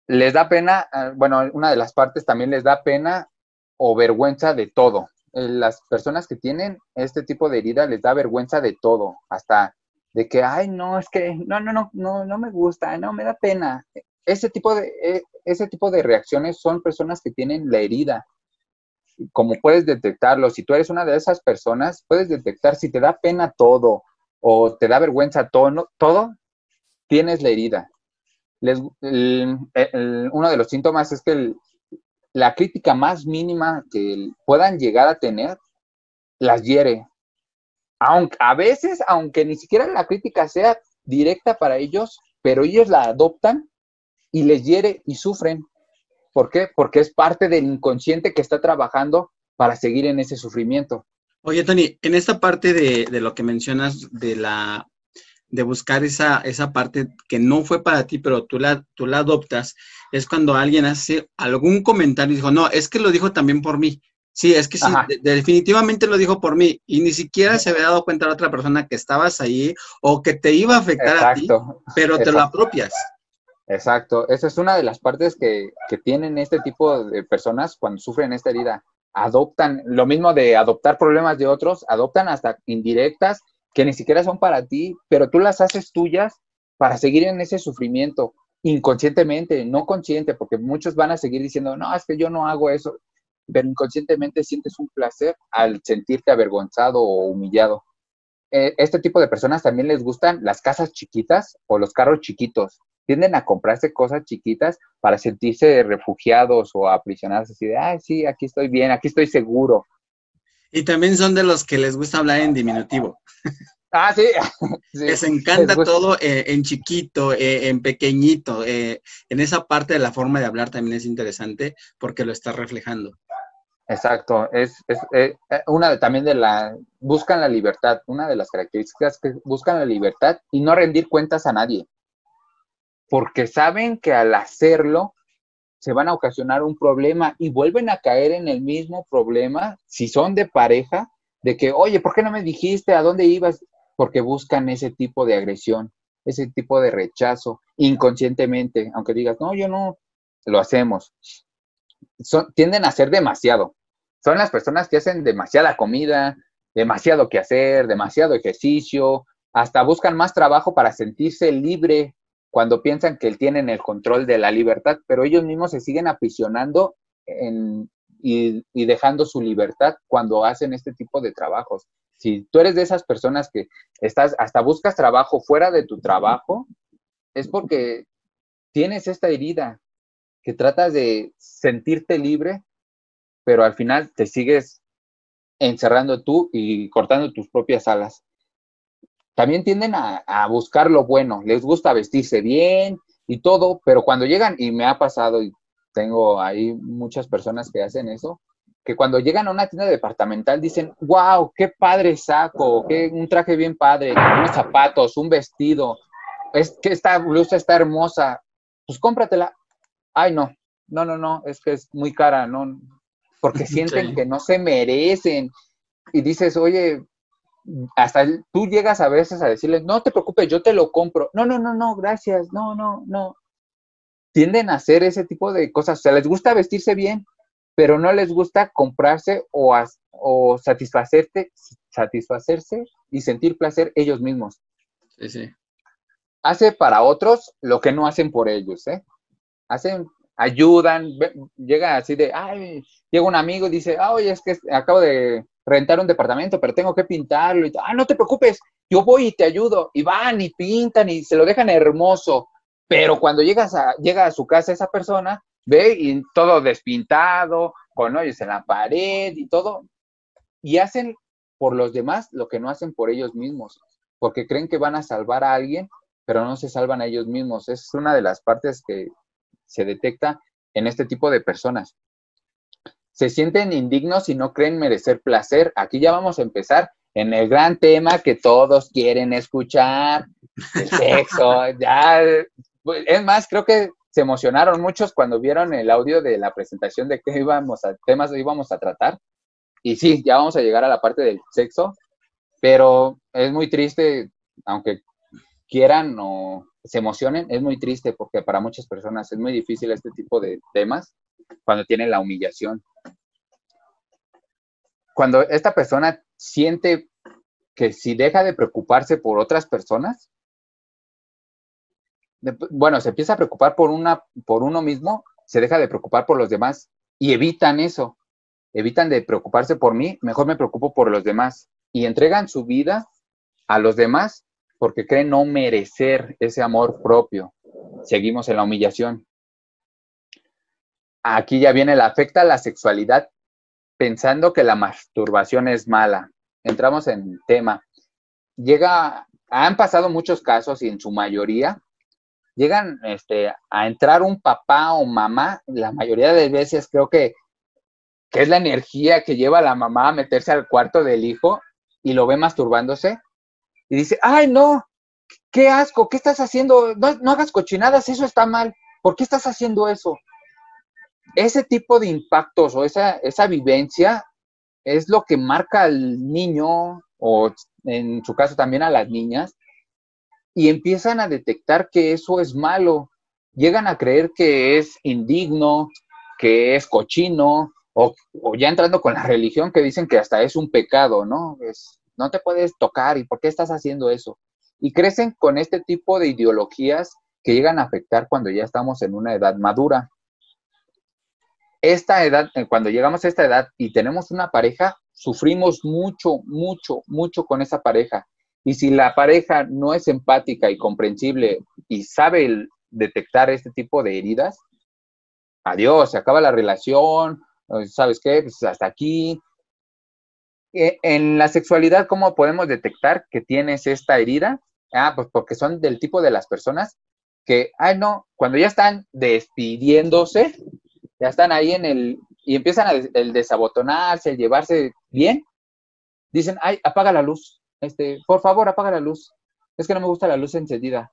Les da pena, ah, bueno, una de las partes también les da pena o vergüenza de todo. Eh, las personas que tienen este tipo de herida les da vergüenza de todo, hasta de que, ay, no, es que, no, no, no, no, no me gusta, no, me da pena. Ese tipo de, e, ese tipo de reacciones son personas que tienen la herida. Como puedes detectarlo, si tú eres una de esas personas, puedes detectar si te da pena todo o te da vergüenza todo, todo tienes la herida. uno de los síntomas es que la crítica más mínima que puedan llegar a tener, las hiere. A veces, aunque ni siquiera la crítica sea directa para ellos, pero ellos la adoptan y les hiere y sufren. ¿Por qué? Porque es parte del inconsciente que está trabajando para seguir en ese sufrimiento. Oye, Tony, en esta parte de, de lo que mencionas de la de buscar esa, esa parte que no fue para ti, pero tú la, tú la adoptas, es cuando alguien hace algún comentario y dijo, no, es que lo dijo también por mí. Sí, es que sí, definitivamente lo dijo por mí y ni siquiera se había dado cuenta la otra persona que estabas ahí o que te iba a afectar a ti, pero te lo apropias. Exacto, esa es una de las partes que, que tienen este tipo de personas cuando sufren esta herida. Adoptan, lo mismo de adoptar problemas de otros, adoptan hasta indirectas que ni siquiera son para ti, pero tú las haces tuyas para seguir en ese sufrimiento inconscientemente, no consciente, porque muchos van a seguir diciendo, no, es que yo no hago eso, pero inconscientemente sientes un placer al sentirte avergonzado o humillado. Eh, este tipo de personas también les gustan las casas chiquitas o los carros chiquitos. Tienden a comprarse cosas chiquitas para sentirse refugiados o aprisionados, así de, ay, sí, aquí estoy bien, aquí estoy seguro. Y también son de los que les gusta hablar en diminutivo. Ah, sí. Les encanta todo eh, en chiquito, eh, en pequeñito. Eh, en esa parte de la forma de hablar también es interesante porque lo está reflejando. Exacto. Es, es una también de la. Buscan la libertad. Una de las características que buscan la libertad y no rendir cuentas a nadie. Porque saben que al hacerlo se van a ocasionar un problema y vuelven a caer en el mismo problema si son de pareja, de que, oye, ¿por qué no me dijiste a dónde ibas? Porque buscan ese tipo de agresión, ese tipo de rechazo inconscientemente, aunque digas, no, yo no, lo hacemos. Son, tienden a hacer demasiado. Son las personas que hacen demasiada comida, demasiado que hacer, demasiado ejercicio, hasta buscan más trabajo para sentirse libre cuando piensan que tienen el control de la libertad, pero ellos mismos se siguen aprisionando y, dejando su libertad cuando hacen este tipo de trabajos. Si tú eres de esas personas que estás, hasta buscas trabajo fuera de tu trabajo, es porque tienes esta herida, que tratas de sentirte libre, pero al final te sigues encerrando tú y cortando tus propias alas. También tienden a, buscar lo bueno, les gusta vestirse bien y todo, pero cuando llegan, y me ha pasado, y tengo ahí muchas personas que hacen eso, que cuando llegan a una tienda departamental dicen, wow, qué padre saco, qué, un traje bien padre, unos zapatos, un vestido, es que esta blusa está hermosa, pues cómpratela ay, no, no, no, no, es que es muy cara, no, porque sienten que no se merecen. Y dices, oye, hasta tú llegas a veces a decirles, no te preocupes, yo te lo compro. No, no, no, no, gracias, no, no, no. Tienden a hacer ese tipo de cosas. O sea, les gusta vestirse bien, pero no les gusta comprarse o, o satisfacerse y sentir placer ellos mismos. Sí, sí. Hace para otros lo que no hacen por ellos, ¿eh? hacen, ayudan, llega así de, ay, llega un amigo y dice, ah, oye, es que acabo de rentar un departamento, pero tengo que pintarlo y ah, no te preocupes, yo voy y te ayudo, y van y pintan y se lo dejan hermoso, pero cuando llegas a, llega a su casa esa persona, ve y todo despintado, con hoyos en la pared y todo, y hacen por los demás lo que no hacen por ellos mismos, porque creen que van a salvar a alguien, pero no se salvan a ellos mismos. Es una de las partes que se detecta en este tipo de personas. Se sienten indignos y no creen merecer placer. Aquí ya vamos a empezar en el gran tema que todos quieren escuchar, el sexo. ya, pues, es más, creo que se emocionaron muchos cuando vieron el audio de la presentación de qué íbamos a, temas íbamos a tratar. Y sí, ya vamos a llegar a la parte del sexo, pero es muy triste, aunque quieran o se emocionen, es muy triste porque para muchas personas es muy difícil este tipo de temas cuando tienen la humillación. Cuando esta persona siente que si deja de preocuparse por otras personas, bueno, se empieza a preocupar por, una, por uno mismo, se deja de preocupar por los demás y evitan eso, evitan de preocuparse por mí, mejor me preocupo por los demás y entregan su vida a los demás porque creen no merecer ese amor propio. Seguimos en la humillación. Aquí ya viene la afecta a la sexualidad pensando que la masturbación es mala. Entramos en tema. Llega, han pasado muchos casos y en su mayoría llegan este, a entrar un papá o mamá, la mayoría de veces creo que, que es la energía que lleva a la mamá a meterse al cuarto del hijo y lo ve masturbándose y dice, ay, no, qué asco, ¿qué estás haciendo? No, hagas cochinadas, eso está mal. ¿Por qué estás haciendo eso? Ese tipo de impactos o esa, esa vivencia es lo que marca al niño o en su caso también a las niñas y empiezan a detectar que eso es malo. Llegan a creer que es indigno, que es cochino, o, o, ya entrando con la religión que dicen que hasta es un pecado, ¿no? Es, no te puedes tocar y por qué estás haciendo eso. Y crecen con este tipo de ideologías que llegan a afectar cuando ya estamos en una edad madura. Esta edad, eh, cuando llegamos a esta edad y tenemos una pareja, sufrimos mucho, mucho, mucho con esa pareja. Y si la pareja no es empática y comprensible y sabe detectar este tipo de heridas, adiós, se acaba la relación, ¿sabes qué? Pues hasta aquí, eh, en la sexualidad, ¿cómo podemos detectar que tienes esta herida? Ah, pues porque son del tipo de las personas que, ay, no, cuando ya están despidiéndose, ya están ahí en el, y empiezan a el desabotonarse, el llevarse bien, dicen, ay, apaga la luz, este, por favor, apaga la luz. Es que no me gusta la luz encendida,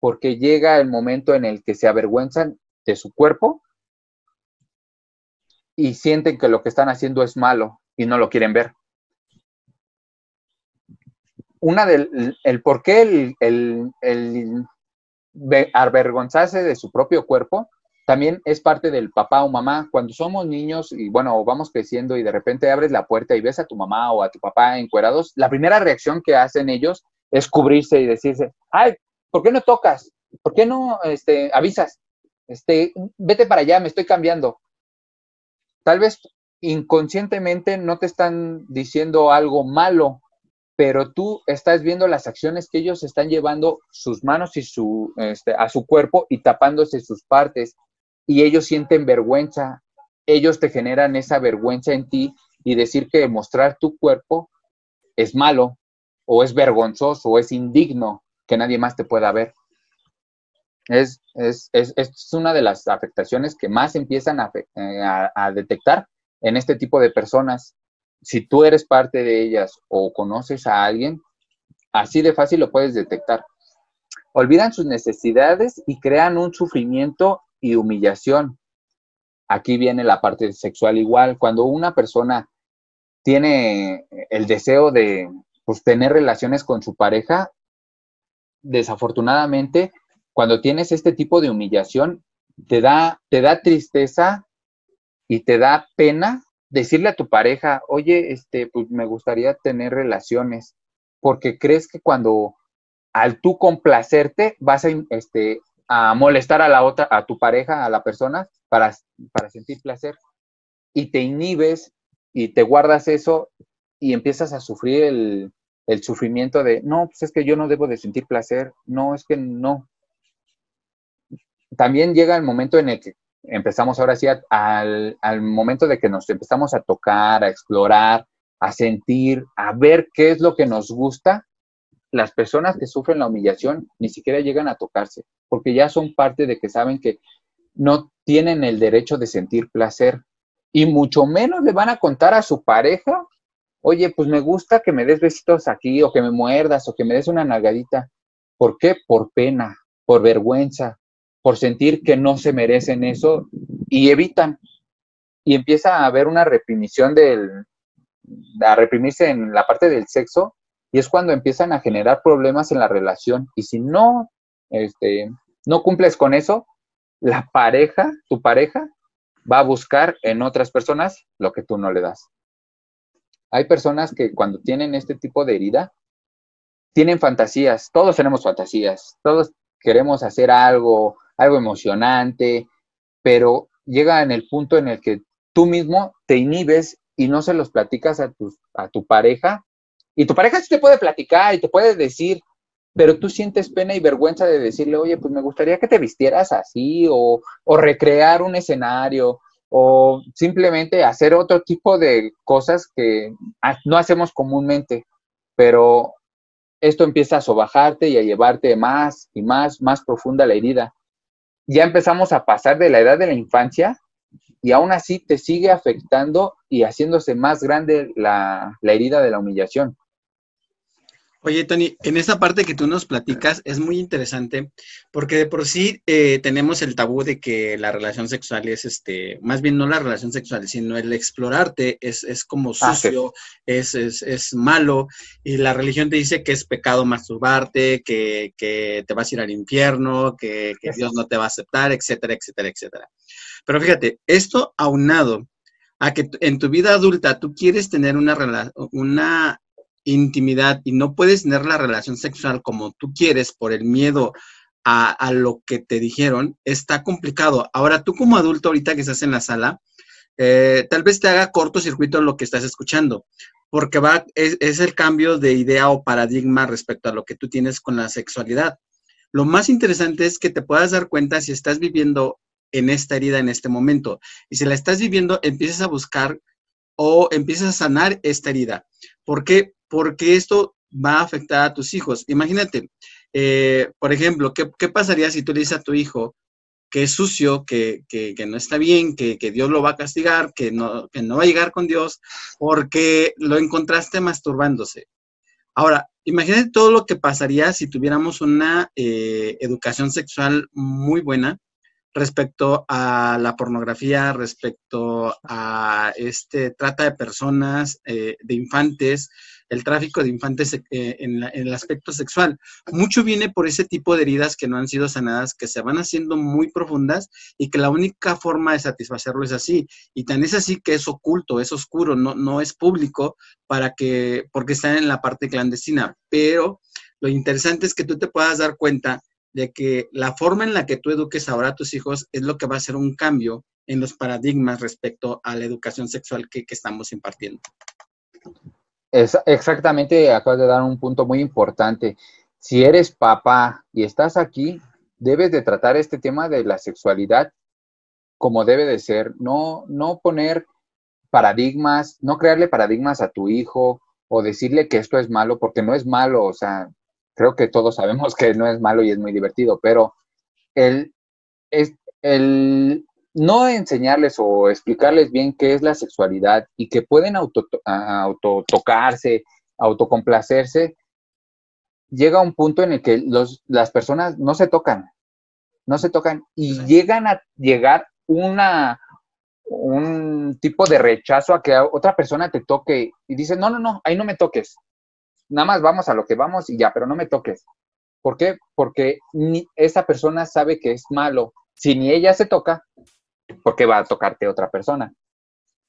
porque llega el momento en el que se avergüenzan de su cuerpo y sienten que lo que están haciendo es malo y no lo quieren ver una del el por qué el, el, el, avergonzarse de su propio cuerpo también es parte del papá o mamá. Cuando somos niños y bueno, vamos creciendo y de repente abres la puerta y ves a tu mamá o a tu papá encuerados, la primera reacción que hacen ellos es cubrirse y decirse, ay, ¿por qué no tocas? ¿Por qué no este, avisas? Este, vete para allá, me estoy cambiando. Tal vez inconscientemente no te están diciendo algo malo, pero tú estás viendo las acciones que ellos están llevando sus manos y su, este, a su cuerpo y tapándose sus partes. Y ellos sienten vergüenza, ellos te generan esa vergüenza en ti y decir que mostrar tu cuerpo es malo o es vergonzoso o es indigno que nadie más te pueda ver. Es, es, una de las afectaciones que más empiezan eh, a, detectar en este tipo de personas. Si tú eres parte de ellas o conoces a alguien, así de fácil lo puedes detectar. Olvidan sus necesidades y crean un sufrimiento y humillación. Aquí viene la parte sexual igual. Cuando una persona tiene el deseo de pues, tener relaciones con su pareja, desafortunadamente cuando tienes este tipo de humillación, te da, te da tristeza y te da pena decirle a tu pareja, oye, este, pues me gustaría tener relaciones, porque crees que cuando al tú complacerte vas a, este, a molestar a la otra, a tu pareja, a la persona, para, para sentir placer. Y te inhibes y te guardas eso y empiezas a sufrir el, el sufrimiento de, no, pues es que yo no debo de sentir placer, no, es que no, también llega el momento en el que empezamos ahora sí al, momento de que nos empezamos a tocar, a explorar, a sentir, a ver qué es lo que nos gusta, las personas que sufren la humillación ni siquiera llegan a tocarse, porque ya son parte de que saben que no tienen el derecho de sentir placer y mucho menos le van a contar a su pareja, oye, pues me gusta que me des besitos aquí o que me muerdas o que me des una nalgadita. ¿Por qué? Por pena, por vergüenza, por sentir que no se merecen eso y evitan. Y empieza a haber una reprimición del, a reprimirse en la parte del sexo y es cuando empiezan a generar problemas en la relación. Y si no, este, no cumples con eso, la pareja, tu pareja, va a buscar en otras personas lo que tú no le das. Hay personas que cuando tienen este tipo de herida, tienen fantasías, todos tenemos fantasías, todos queremos hacer algo, algo emocionante, pero llega en el punto en el que tú mismo te inhibes y no se los platicas a tu, a tu pareja. Y tu pareja sí te puede platicar y te puede decir, pero tú sientes pena y vergüenza de decirle, oye, pues me gustaría que te vistieras así, o, o recrear un escenario, o simplemente hacer otro tipo de cosas que no hacemos comúnmente, pero esto empieza a sobajarte y a llevarte más y más, más profunda la herida ya empezamos a pasar de la edad de la infancia y aún así te sigue afectando y haciéndose más grande la, herida de la humillación. Oye, Tony, en esa parte que tú nos platicas es muy interesante porque de por sí eh, tenemos el tabú de que la relación sexual es, este, más bien no la relación sexual, sino el explorarte es, como ah, sucio, es, es, malo y la religión te dice que es pecado masturbarte, que, que te vas a ir al infierno, que, que Dios no te va a aceptar, etcétera, etcétera, etcétera. Pero fíjate, esto aunado a que en tu vida adulta tú quieres tener una, una intimidad y no puedes tener la relación sexual como tú quieres por el miedo a, lo que te dijeron, está complicado. Ahora, tú como adulto ahorita que estás en la sala, eh, tal vez te haga cortocircuito lo que estás escuchando, porque va, es, es, el cambio de idea o paradigma respecto a lo que tú tienes con la sexualidad. Lo más interesante es que te puedas dar cuenta si estás viviendo en esta herida en este momento. Y si la estás viviendo, empieces a buscar o empiezas a sanar esta herida. ¿Por qué? Porque esto va a afectar a tus hijos. Imagínate, eh, por ejemplo, ¿qué, pasaría si tú le dices a tu hijo que es sucio, que, no está bien, que, Dios lo va a castigar, que no, no va a llegar con Dios, porque lo encontraste masturbándose? Ahora, imagínate todo lo que pasaría si tuviéramos una eh, educación sexual muy buena respecto a la pornografía, respecto a este trata de personas, eh, de infantes, el tráfico de infantes eh, en, el aspecto sexual. Mucho viene por ese tipo de heridas que no han sido sanadas, que se van haciendo muy profundas y que la única forma de satisfacerlo es así. Y tan es así que es oculto, es oscuro, no, no es público para que, porque está en la parte clandestina. Pero lo interesante es que tú te puedas dar cuenta de que la forma en la que tú eduques ahora a tus hijos es lo que va a hacer un cambio en los paradigmas respecto a la educación sexual que, estamos impartiendo. Es, exactamente, acabas de dar un punto muy importante. Si eres papá y estás aquí, debes de tratar este tema de la sexualidad como debe de ser, no, no poner paradigmas, no crearle paradigmas a tu hijo o decirle que esto es malo, porque no es malo, o sea, creo que todos sabemos que no es malo y es muy divertido, pero el, es, el no enseñarles o explicarles bien qué es la sexualidad y que pueden auto, autotocarse, autocomplacerse, llega un punto en el que los, las personas no se tocan, no se tocan y llegan a llegar una, un tipo de rechazo a que otra persona te toque y dice, no, no, no, ahí no me toques nada más vamos a lo que vamos y ya, pero no me toques. ¿Por qué? Porque ni esa persona sabe que es malo. Si ni ella se toca, ¿por qué va a tocarte otra persona?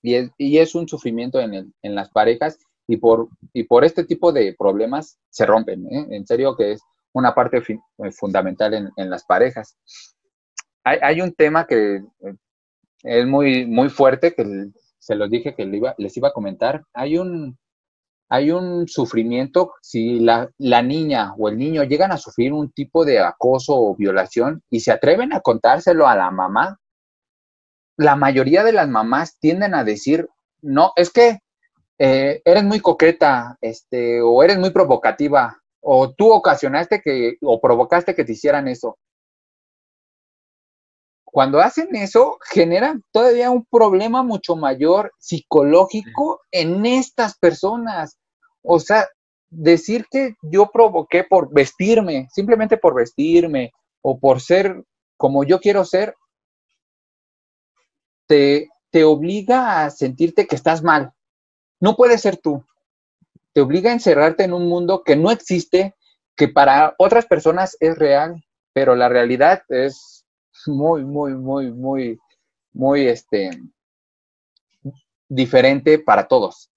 Y es, y es un sufrimiento en, el, en, las parejas y por, y por este tipo de problemas se rompen. ¿eh? En serio que es una parte eh, fundamental en, en, las parejas. Hay, hay, un tema que eh, es muy, muy fuerte, que se los dije que iba, les iba a comentar. Hay un, hay un sufrimiento si la, niña o el niño llegan a sufrir un tipo de acoso o violación y se atreven a contárselo a la mamá, la mayoría de las mamás tienden a decir, no, es que eh, eres muy coqueta, este, o eres muy provocativa, o tú ocasionaste que, o provocaste que te hicieran eso. Cuando hacen eso, generan todavía un problema mucho mayor psicológico en estas personas. O sea, decir que yo provoqué por vestirme, simplemente por vestirme o por ser como yo quiero ser, te, obliga a sentirte que estás mal. No puedes ser tú. Te obliga a encerrarte en un mundo que no existe, que para otras personas es real, pero la realidad es muy, muy, muy, muy, muy, este, diferente para todos.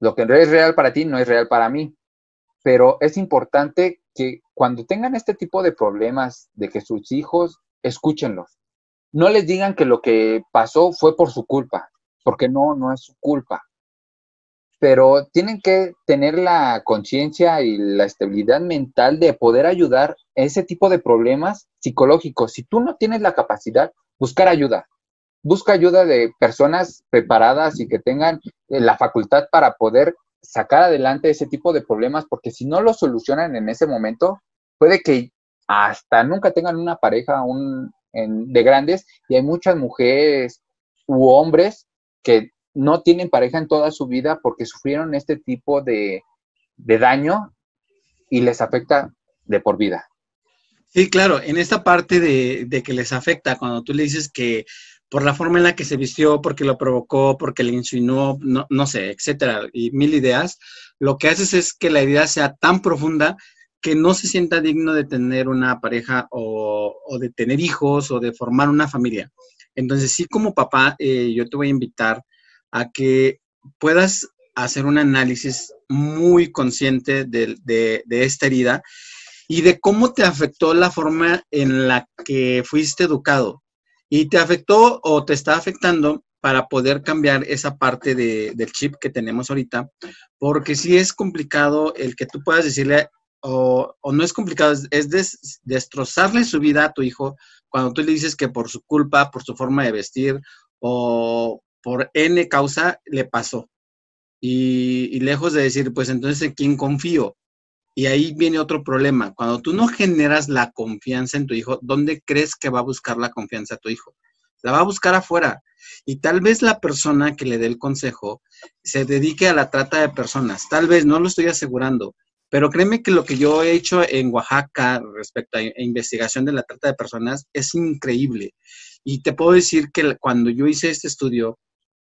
Lo que es real para ti no es real para mí. Pero es importante que cuando tengan este tipo de problemas, de que sus hijos, escúchenlos. No les digan que lo que pasó fue por su culpa, porque no, no es su culpa. Pero tienen que tener la conciencia y la estabilidad mental de poder ayudar a ese tipo de problemas psicológicos. Si tú no tienes la capacidad, buscar ayuda busca ayuda de personas preparadas y que tengan eh, la facultad para poder sacar adelante ese tipo de problemas, porque si no lo solucionan en ese momento, puede que hasta nunca tengan una pareja de grandes y hay muchas mujeres u hombres que no tienen pareja en toda su vida porque sufrieron este tipo de, daño y les afecta de por vida. Sí, claro, en esta parte de, de, que les afecta, cuando tú le dices que por la forma en la que se vistió, porque lo provocó, porque le insinuó, no, no sé, etcétera, y mil ideas, lo que haces es que la idea sea tan profunda que no se sienta digno de tener una pareja o, de tener hijos o de formar una familia. Entonces, sí, como papá, eh, yo te voy a invitar a que puedas hacer un análisis muy consciente de, esta herida y de cómo te afectó la forma en la que fuiste educado y te afectó o te está afectando para poder cambiar esa parte del chip que tenemos ahorita, porque si es complicado el que tú puedas decirle, o, no es complicado, es, destrozarle su vida a tu hijo cuando tú le dices que por su culpa, por su forma de vestir o por N causa le pasó. Y, y lejos de decir, pues entonces, ¿en quién confío? Y ahí viene otro problema. Cuando tú no generas la confianza en tu hijo, ¿dónde crees que va a buscar la confianza a tu hijo? La va a buscar afuera. Y tal vez la persona que le dé el consejo se dedique a la trata de personas. Tal vez, no lo estoy asegurando. Pero créeme que lo que yo he hecho en Oaxaca respecto a investigación de la trata de personas es increíble. Y te puedo decir que cuando yo hice este estudio,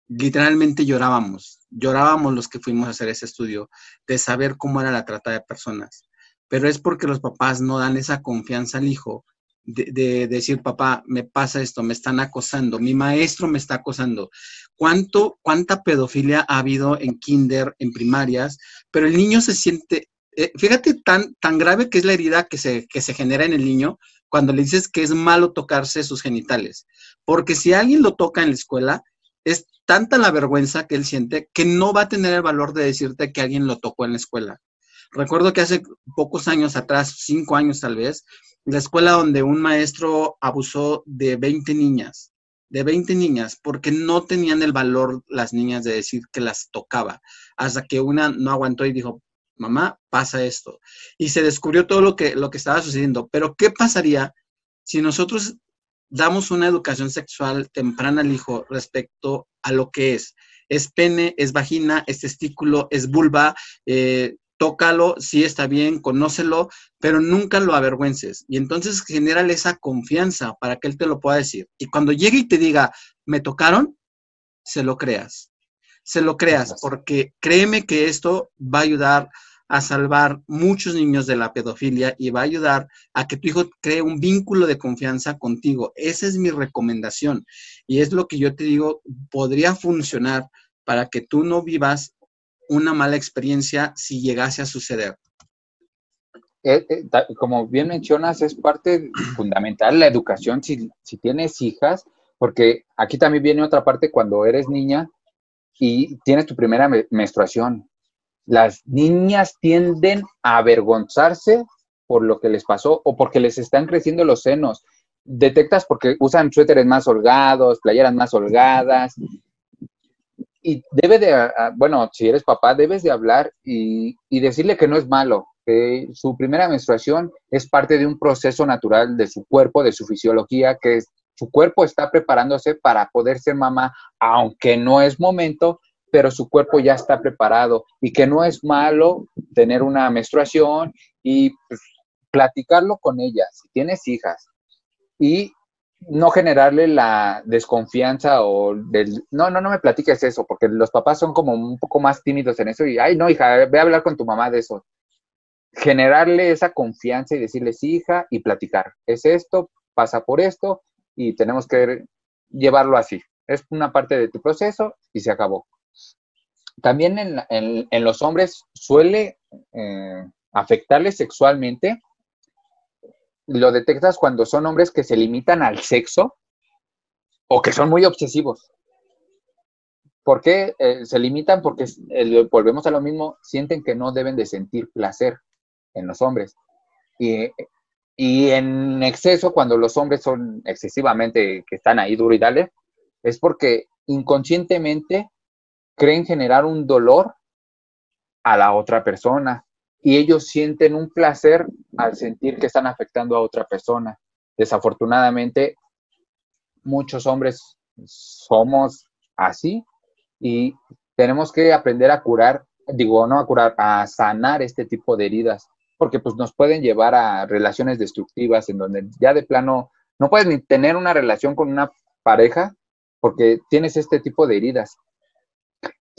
literalmente llorábamos, llorábamos los que fuimos a hacer ese estudio de saber cómo era la trata de personas. Pero es porque los papás no dan esa confianza al hijo de, decir, papá, me pasa esto, me están acosando, mi maestro me está acosando. ¿Cuánto, ¿Cuánta pedofilia ha habido en kinder, en primarias? Pero el niño se siente eh, fíjate tan, tan grave que es la herida que se, que se genera en el niño cuando le dices que es malo tocarse sus genitales. Porque si alguien lo toca en la escuela, es tanta la vergüenza que él siente que no va a tener el valor de decirte que alguien lo tocó en la escuela. Recuerdo que hace pocos años atrás, cinco años tal vez, la escuela donde un maestro abusó de 20 niñas, de 20 niñas, porque no tenían el valor las niñas de decir que las tocaba, hasta que una no aguantó y dijo, mamá, pasa esto. Y se descubrió todo lo que, lo que estaba sucediendo. Pero, ¿qué pasaría si nosotros damos una educación sexual temprana al hijo respecto a lo que es? Es pene, es vagina, es testículo, es vulva, eh, tócalo, sí está bien, conócelo, pero nunca lo avergüences. Y entonces genera esa confianza para que él te lo pueda decir. Y cuando llegue y te diga, me tocaron, se lo creas. Se lo creas, porque créeme que esto va a ayudar a salvar muchos niños de la pedofilia y va a ayudar a que tu hijo cree un vínculo de confianza contigo. Esa es mi recomendación y es lo que yo te digo, podría funcionar para que tú no vivas una mala experiencia si llegase a suceder. Eh, eh, como bien mencionas, es parte fundamental la educación si, si tienes hijas, porque aquí también viene otra parte cuando eres niña y tienes tu primera menstruación las niñas tienden a avergonzarse por lo que les pasó o porque les están creciendo los senos. Detectas porque usan suéteres más holgados, playeras más holgadas. Y debe de, ah, ah, bueno, si eres papá, debes de hablar y, decirle que no es malo, que su primera menstruación es parte de un proceso natural de su cuerpo, de su fisiología, que su cuerpo está preparándose para poder ser mamá, aunque no es momento, pero su cuerpo ya está preparado y que no es malo tener una menstruación y pues, platicarlo con ella, si tienes hijas, y no generarle la desconfianza o no, no, no me platiques eso, porque los papás son como un poco más tímidos en eso y, ay, no, hija, ve a hablar con tu mamá de eso. Generarle esa confianza y decirle, sí, hija, y platicar. Es esto, pasa por esto y tenemos que llevarlo así. Es una parte de tu proceso y se acabó también en, los hombres suele eh, afectarles sexualmente. Lo detectas cuando son hombres que se limitan al sexo o que son muy obsesivos. ¿Por qué eh, se limitan? Porque eh, volvemos a lo mismo, sienten que no deben de sentir placer en los hombres. Y, y, en exceso, cuando los hombres son excesivamente que están ahí duro y dale, es porque inconscientemente creen generar un dolor a la otra persona y ellos sienten un placer al sentir que están afectando a otra persona. Desafortunadamente, muchos hombres somos así y tenemos que aprender a curar, digo, no a curar, a sanar este tipo de heridas, porque pues nos pueden llevar a relaciones destructivas en donde ya de plano no puedes ni tener una relación con una pareja porque tienes este tipo de heridas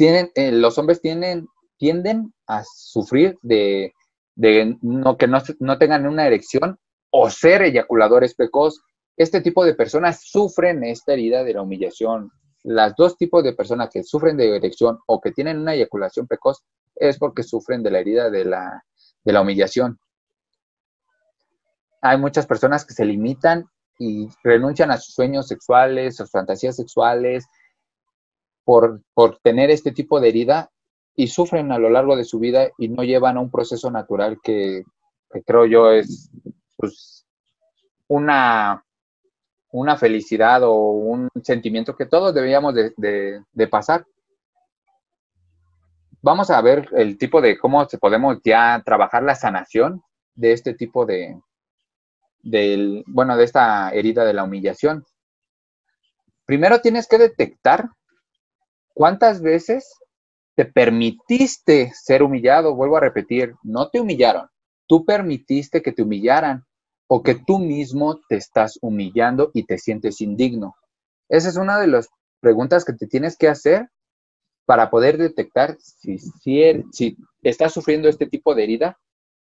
eh, los hombres tienden a sufrir de, que no, tengan una erección o ser eyaculadores precoz. Este tipo de personas sufren esta herida de la humillación. Las dos tipos de personas que sufren de erección o que tienen una eyaculación precoz es porque sufren de la herida de la, de la humillación. Hay muchas personas que se limitan y renuncian a sus sueños sexuales, sus fantasías sexuales, por, tener este tipo de herida y sufren a lo largo de su vida y no llevan a un proceso natural que, creo yo es pues, una, una felicidad o un sentimiento que todos deberíamos de, pasar. Vamos a ver el tipo de cómo podemos ya trabajar la sanación de este tipo de, del, bueno, de esta herida de la humillación. Primero tienes que detectar ¿Cuántas veces te permitiste ser humillado? Vuelvo a repetir, no te humillaron, tú permitiste que te humillaran o que tú mismo te estás humillando y te sientes indigno. Esa es una de las preguntas que te tienes que hacer para poder detectar si, si, estás sufriendo este tipo de herida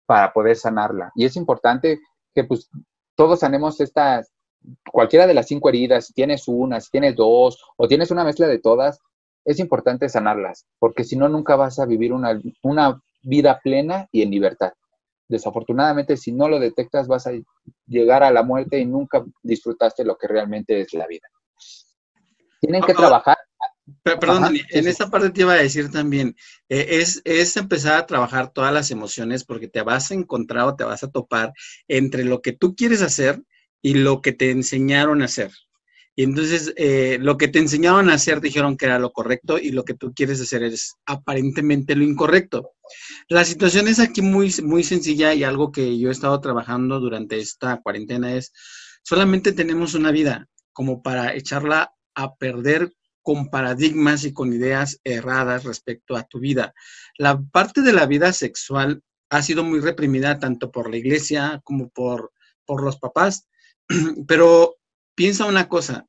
para poder sanarla. Y es importante que pues todos sanemos estas, cualquiera de las cinco heridas, si tienes una, si tienes dos o tienes una mezcla de todas, es importante sanarlas, porque si no, nunca vas a vivir una, una vida plena y en libertad. Desafortunadamente, si no lo detectas, vas a llegar a la muerte y nunca disfrutaste lo que realmente es la vida. Tienen que trabajar. perdón, en esta parte te iba a decir también, eh, es, es empezar a trabajar todas las emociones porque te vas a encontrar o te vas a topar entre lo que tú quieres hacer y lo que te enseñaron a hacer. Y entonces eh, lo que te enseñaron a hacer dijeron que era lo correcto y lo que tú quieres hacer es aparentemente lo incorrecto. La situación es aquí muy, muy sencilla y algo que yo he estado trabajando durante esta cuarentena es, solamente tenemos una vida como para echarla a perder con paradigmas y con ideas erradas respecto a tu vida. La parte de la vida sexual ha sido muy reprimida tanto por la iglesia como por, por los papás, pero piensa una cosa,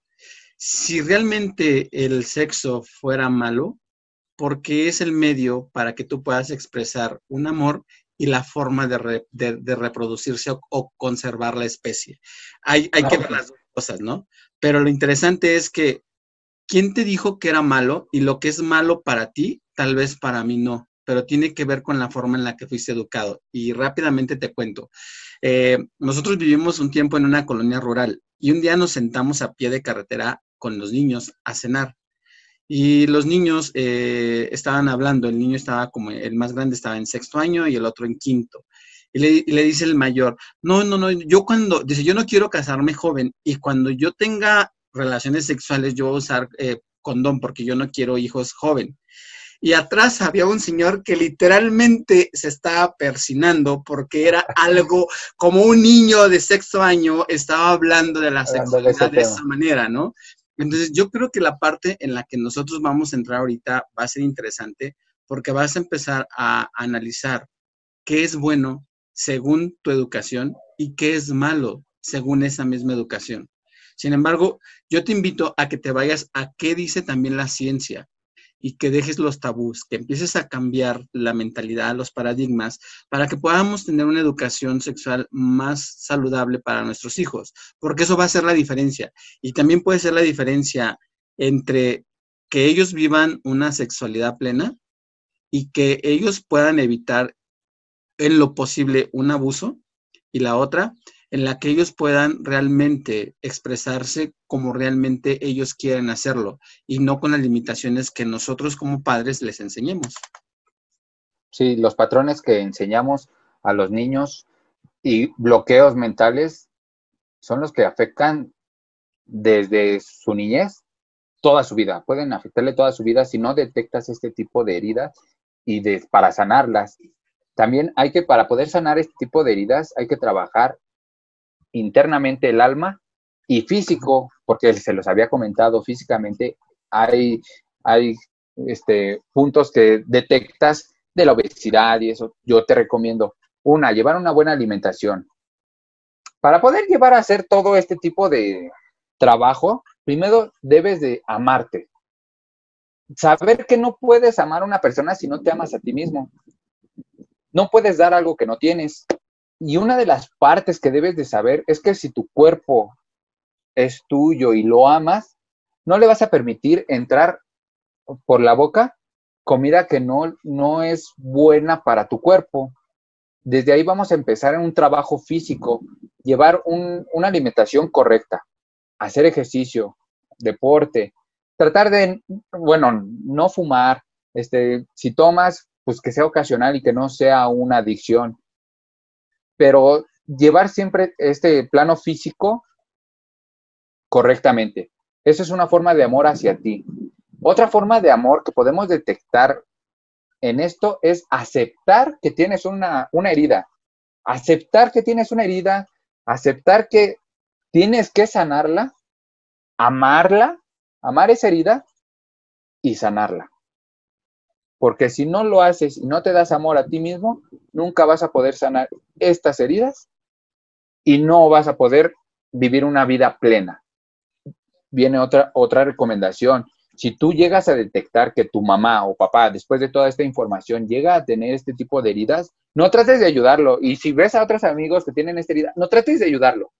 si realmente el sexo fuera malo, ¿por qué es el medio para que tú puedas expresar un amor y la forma de, reproducirse o, conservar la especie? Hay, que ver las dos cosas, ¿no? Pero lo interesante es que, ¿quién te dijo que era malo? Y lo que es malo para ti, tal vez para mí no pero tiene que ver con la forma en la que fuiste educado. Y rápidamente te cuento. Eh, nosotros vivimos un tiempo en una colonia rural y un día nos sentamos a pie de carretera con los niños a cenar. Y los niños eh, estaban hablando, el niño estaba como, el más grande estaba en sexto año y el otro en quinto. Y le, dice el mayor, no, no, no, yo cuando, dice, yo no quiero casarme joven y cuando yo tenga relaciones sexuales yo voy a usar eh, condón porque yo no quiero hijos joven y atrás había un señor que literalmente se estaba persinando porque era algo como un niño de sexto año estaba hablando de la sexualidad de, esa manera, ¿no? Entonces yo creo que la parte en la que nosotros vamos a entrar ahorita va a ser interesante porque vas a empezar a analizar qué es bueno según tu educación y qué es malo según esa misma educación. Sin embargo, yo te invito a que te vayas a qué dice también la ciencia y que dejes los tabús, que empieces a cambiar la mentalidad, los paradigmas, para que podamos tener una educación sexual más saludable para nuestros hijos, porque eso va a ser la diferencia. Y también puede ser la diferencia entre que ellos vivan una sexualidad plena y que ellos puedan evitar en lo posible un abuso, y la otra, en la que ellos puedan realmente expresarse como realmente ellos quieren hacerlo y no con las limitaciones que nosotros como padres les enseñemos. Sí, los patrones que enseñamos a los niños y bloqueos mentales son los que afectan desde su niñez toda su vida. Pueden afectarle toda su vida si no detectas este tipo de heridas y de, para sanarlas. También hay que, para poder sanar este tipo de heridas, hay que trabajar internamente el alma y físico, porque se los había comentado físicamente, hay, hay este, puntos que detectas de la obesidad y eso. Yo te recomiendo, una, llevar una buena alimentación. Para poder llevar a hacer todo este tipo de trabajo, primero debes de amarte. Saber que no puedes amar a una persona si no te amas a ti mismo. No puedes dar algo que no tienes. Y una de las partes que debes de saber es que si tu cuerpo es tuyo y lo amas, no le vas a permitir entrar por la boca comida que no, no es buena para tu cuerpo. Desde ahí vamos a empezar en un trabajo físico, llevar una alimentación correcta, hacer ejercicio, deporte, tratar de, bueno, no fumar, este, si tomas, pues que sea ocasional y que no sea una adicción pero llevar siempre este plano físico correctamente. Esa es una forma de amor hacia ti. Otra forma de amor que podemos detectar en esto es aceptar que tienes una, una herida. Aceptar que tienes una herida, aceptar que tienes que sanarla, amarla, amar esa herida y sanarla. Porque si no lo haces y no te das amor a ti mismo, nunca vas a poder sanar estas heridas y no vas a poder vivir una vida plena. Viene otra, otra recomendación. Si tú llegas a detectar que tu mamá o papá, después de toda esta información, llega a tener este tipo de heridas, no trates de ayudarlo. Y si ves a otros amigos que tienen esta herida, no trates de ayudarlo.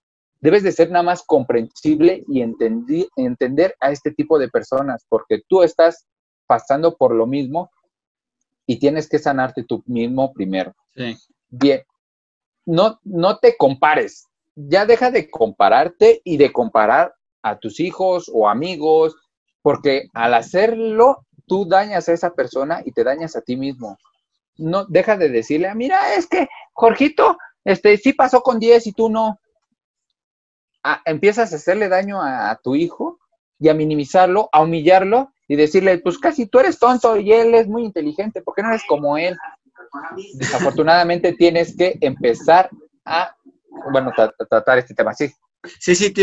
Debes de ser nada más comprensible y entender a este tipo de personas, porque tú estás pasando por lo mismo y tienes que sanarte tú mismo primero. Bien, no, no te compares, ya deja de compararte y de comparar a tus hijos o amigos, porque al hacerlo, tú dañas a esa persona y te dañas a ti mismo. No, deja de decirle, mira, es que Jorgito, este, sí pasó con 10 y tú no. Ah, empiezas a hacerle daño a, tu hijo y a minimizarlo, a humillarlo y decirle, pues casi tú eres tonto y él es muy inteligente, ¿por qué no eres como él? Desafortunadamente tienes que empezar a, bueno, tratar este tema, sí. Sí, sí,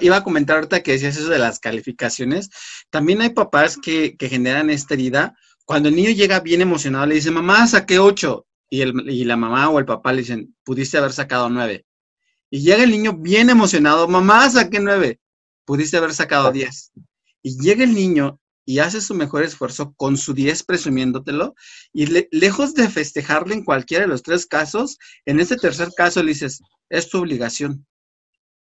iba, a comentar ahorita que decías eso de las calificaciones. También hay papás que, generan esta herida. Cuando el niño llega bien emocionado, le dice, mamá, saqué ocho. Y, el, y la mamá o el papá le dicen, pudiste haber sacado nueve. Y llega el niño bien emocionado, mamá, saqué nueve. Pudiste haber sacado diez. Y llega el niño y hace su mejor esfuerzo con su diez presumiéndotelo. Y lejos de festejarle en cualquiera de los tres casos, en este tercer caso le dices, es tu obligación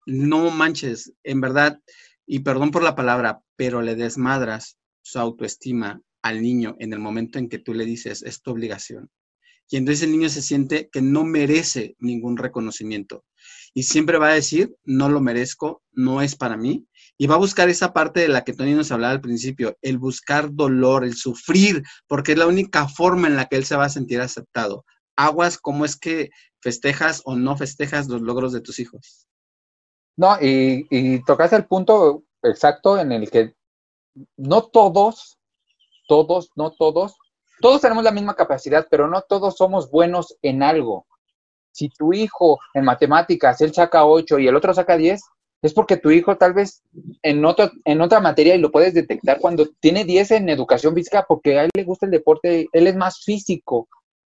no manches, en verdad, y perdón por la palabra, pero le desmadras su autoestima al niño en el momento en que tú le dices, es tu obligación. Y entonces el niño se siente que no merece ningún reconocimiento. Y siempre va a decir, no lo merezco, no es para mí. Y va a buscar esa parte de la que Tony nos hablaba al principio, el buscar dolor, el sufrir, porque es la única forma en la que él se va a sentir aceptado. Aguas, ¿cómo es que festejas o no festejas los logros de tus hijos? No, y, y tocaste el punto exacto en el que no todos, todos, no todos, todos tenemos la misma capacidad, pero no todos somos buenos en algo. Si tu hijo en matemáticas, él saca 8 y el otro saca 10, es porque tu hijo tal vez en, otro, en otra materia y lo puedes detectar cuando tiene 10 en educación física porque a él le gusta el deporte, él es más físico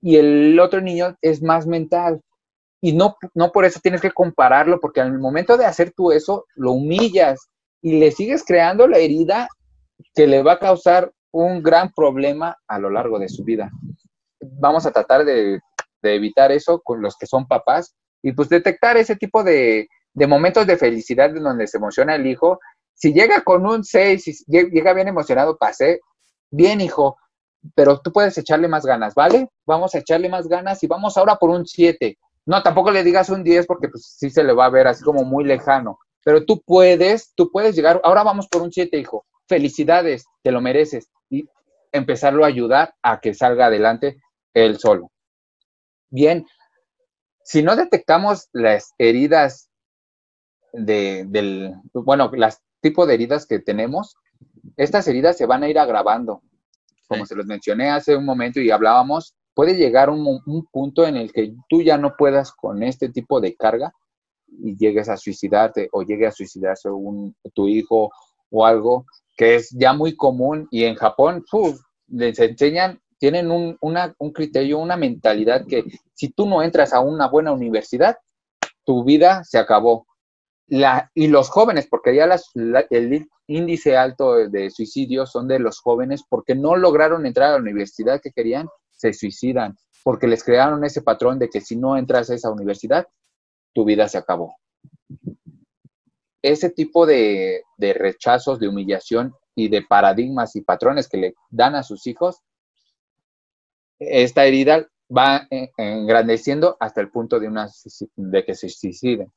y el otro niño es más mental y no, no por eso tienes que compararlo, porque al momento de hacer tú eso, lo humillas y le sigues creando la herida que le va a causar un gran problema a lo largo de su vida. Vamos a tratar de, evitar eso con los que son papás y pues detectar ese tipo de, de momentos de felicidad en donde se emociona el hijo. Si llega con un 6, si llega bien emocionado, pasé, bien hijo, pero tú puedes echarle más ganas, ¿vale? Vamos a echarle más ganas y vamos ahora por un 7 no, tampoco le digas un 10 porque pues sí se le va a ver así como muy lejano. Pero tú puedes, tú puedes llegar, ahora vamos por un 7, hijo. Felicidades, te lo mereces. Y empezarlo a ayudar a que salga adelante él solo. Bien, si no detectamos las heridas de, del, bueno, las tipos de heridas que tenemos, estas heridas se van a ir agravando. Como se los mencioné hace un momento y hablábamos, puede llegar un, punto en el que tú ya no puedas con este tipo de carga y llegues a suicidarte o llegue a suicidarse un, tu hijo o algo que es ya muy común y en Japón les enseñan, tienen un, un criterio, una mentalidad que si tú no entras a una buena universidad, tu vida se acabó. Y los jóvenes, porque ya las, el índice alto de suicidios son de los jóvenes porque no lograron entrar a la universidad que querían se suicidan porque les crearon ese patrón de que si no entras a esa universidad, tu vida se acabó. Ese tipo de, rechazos, de humillación y de paradigmas y patrones que le dan a sus hijos, esta herida va engrandeciendo hasta el punto de, una, de que se suiciden.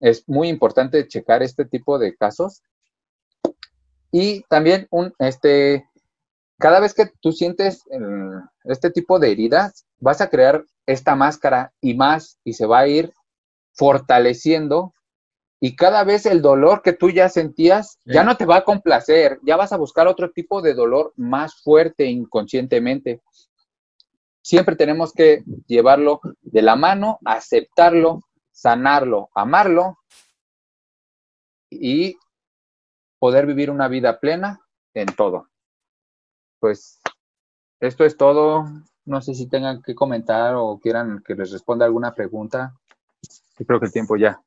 Es muy importante checar este tipo de casos. Y también un, este, cada vez que tú sientes este tipo de heridas, vas a crear esta máscara y más y se va a ir fortaleciendo y cada vez el dolor que tú ya sentías ya no te va a complacer, ya vas a buscar otro tipo de dolor más fuerte inconscientemente. Siempre tenemos que llevarlo de la mano, aceptarlo, sanarlo, amarlo y poder vivir una vida plena en todo pues esto es todo. No sé si tengan que comentar o quieran que les responda alguna pregunta. Yo creo que el tiempo ya.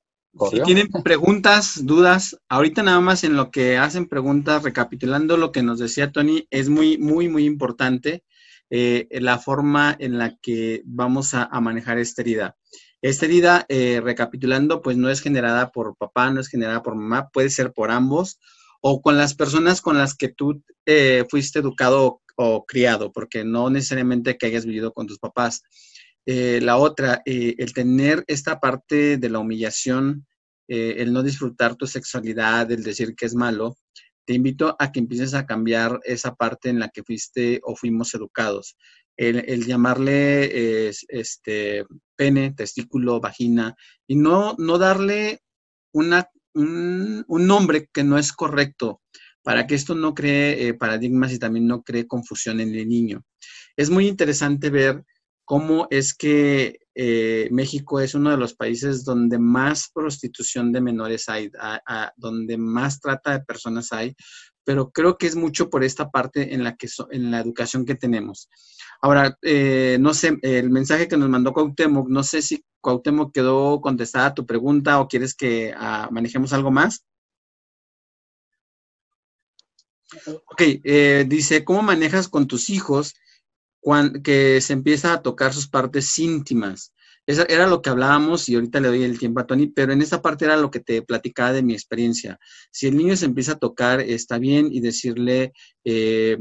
Si tienen preguntas, dudas, ahorita nada más en lo que hacen preguntas, recapitulando lo que nos decía Tony, es muy, muy, muy importante eh, la forma en la que vamos a, manejar esta herida. Esta herida, eh, recapitulando, pues no es generada por papá, no es generada por mamá, puede ser por ambos o con las personas con las que tú eh, fuiste educado o criado, porque no necesariamente que hayas vivido con tus papás. Eh, la otra, el tener esta parte de la humillación, el no disfrutar tu sexualidad, el decir que es malo, te invito a que empieces a cambiar esa parte en la que fuiste o fuimos educados. El, llamarle este, pene, testículo, vagina, y no, no darle una, un, nombre que no es correcto para que esto no cree paradigmas y también no cree confusión en el niño. Es muy interesante ver cómo es que eh, México es uno de los países donde más prostitución de menores hay, donde más trata de personas hay, pero creo que es mucho por esta parte en la, que en la educación que tenemos. Ahora, eh, no sé, el mensaje que nos mandó Cuauhtémoc, no sé si Cuauhtémoc quedó contestada a tu pregunta o quieres que ah, manejemos algo más. Ok, eh, dice, ¿cómo manejas con tus hijos que se empieza a tocar sus partes íntimas. Era lo que hablábamos y ahorita le doy el tiempo a Tony, pero en esta parte era lo que te platicaba de mi experiencia. Si el niño se empieza a tocar, está bien y decirle eh,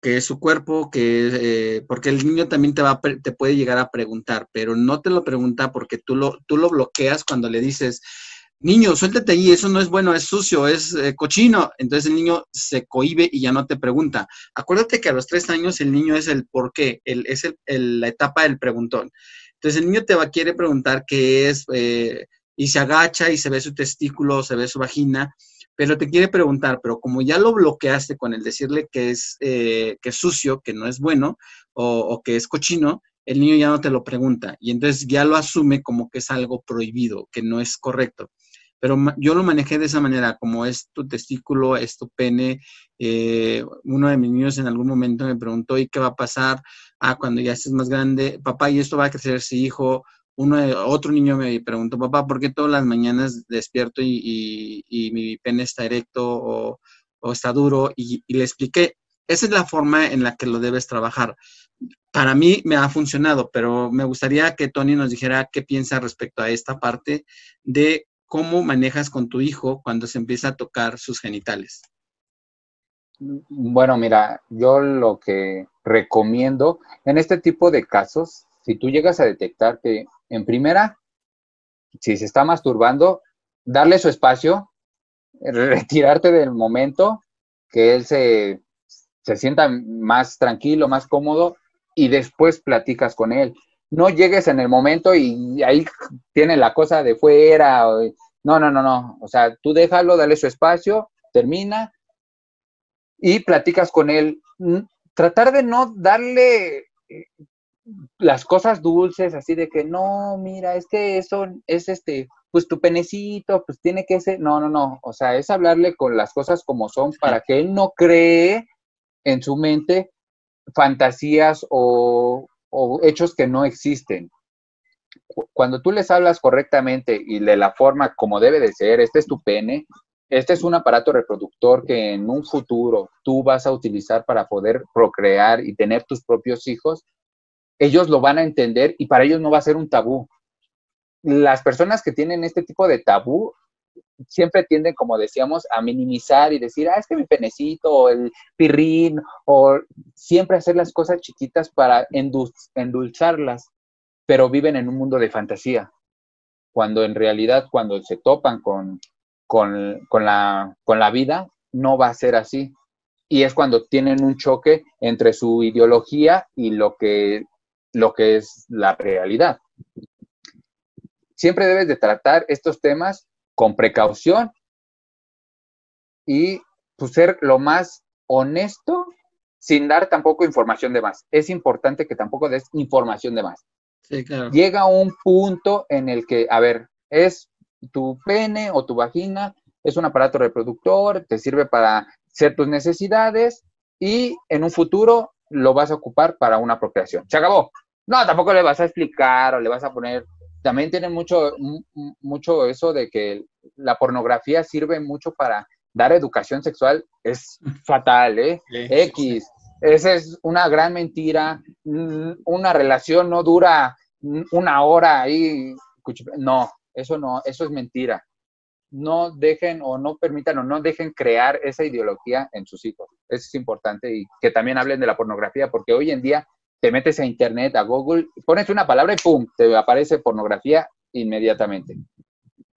que es su cuerpo, que eh, porque el niño también te va te puede llegar a preguntar, pero no te lo pregunta porque tú lo, tú lo bloqueas cuando le dices, niño, suéltate ahí, eso no es bueno, es sucio, es eh, cochino. Entonces el niño se cohibe y ya no te pregunta. Acuérdate que a los tres años el niño es el por qué, el, es la etapa del preguntón. Entonces el niño te va a querer preguntar qué es eh, y se agacha y se ve su testículo, se ve su vagina, pero te quiere preguntar, pero como ya lo bloqueaste con el decirle que es, eh, que es sucio, que no es bueno o, o que es cochino, el niño ya no te lo pregunta y entonces ya lo asume como que es algo prohibido, que no es correcto pero yo lo manejé de esa manera, como es tu testículo, es tu pene. Eh, uno de mis niños en algún momento me preguntó, ¿y qué va a pasar? Ah, cuando ya estés más grande, papá, ¿y esto va a crecer si hijo? Uno, otro niño me preguntó, papá, ¿por qué todas las mañanas despierto y, mi pene está erecto o, está duro? Y le expliqué, esa es la forma en la que lo debes trabajar. Para mí me ha funcionado, pero me gustaría que Tony nos dijera qué piensa respecto a esta parte de cómo manejas con tu hijo cuando se empieza a tocar sus genitales. Bueno, mira, yo lo que recomiendo en este tipo de casos, si tú llegas a detectar que en primera, si se está masturbando, darle su espacio, retirarte del momento, que él se, se sienta más tranquilo, más cómodo, y después platicas con él no llegues en el momento y ahí tiene la cosa de fuera. No, no, no, no. O sea, tú déjalo, dale su espacio, termina y platicas con él. Mm, tratar de no darle eh, las cosas dulces, así de que no, mira, es que eso es este, pues tu penecito, pues tiene que ser. No, no, no. O sea, es hablarle con las cosas como son para que él no cree en su mente fantasías o o hechos que no existen. Cuando tú les hablas correctamente y de la forma como debe de ser, este es tu pene, este es un aparato reproductor que en un futuro tú vas a utilizar para poder procrear y tener tus propios hijos, ellos lo van a entender y para ellos no va a ser un tabú. Las personas que tienen este tipo de tabú siempre tienden, como decíamos, a minimizar y decir, ah, es que mi penecito, o el pirrín, o siempre hacer las cosas chiquitas para endulzarlas, pero viven en un mundo de fantasía, cuando en realidad cuando se topan con, con, la, con la vida, no va a ser así. Y es cuando tienen un choque entre su ideología y lo que, lo que es la realidad. Siempre debes de tratar estos temas con precaución y pues, ser lo más honesto sin dar tampoco información de más. Es importante que tampoco des información de más. Llega un punto en el que, a ver, es tu pene o tu vagina, es un aparato reproductor, te sirve para hacer tus necesidades y en un futuro lo vas a ocupar para una procreación. Se acabó. No, tampoco le vas a explicar o le vas a poner también tiene mucho, mucho eso de que la pornografía sirve mucho para dar educación sexual. Es fatal, ¿eh? X. Esa es una gran mentira. Una relación no dura una hora ahí. No, eso no, eso es mentira. no dejen o no permitan o no dejen crear esa ideología en sus hijos. Eso es importante y que también hablen de la pornografía, porque hoy en día te metes a internet, a Google, pones una palabra y ¡pum! te aparece pornografía inmediatamente.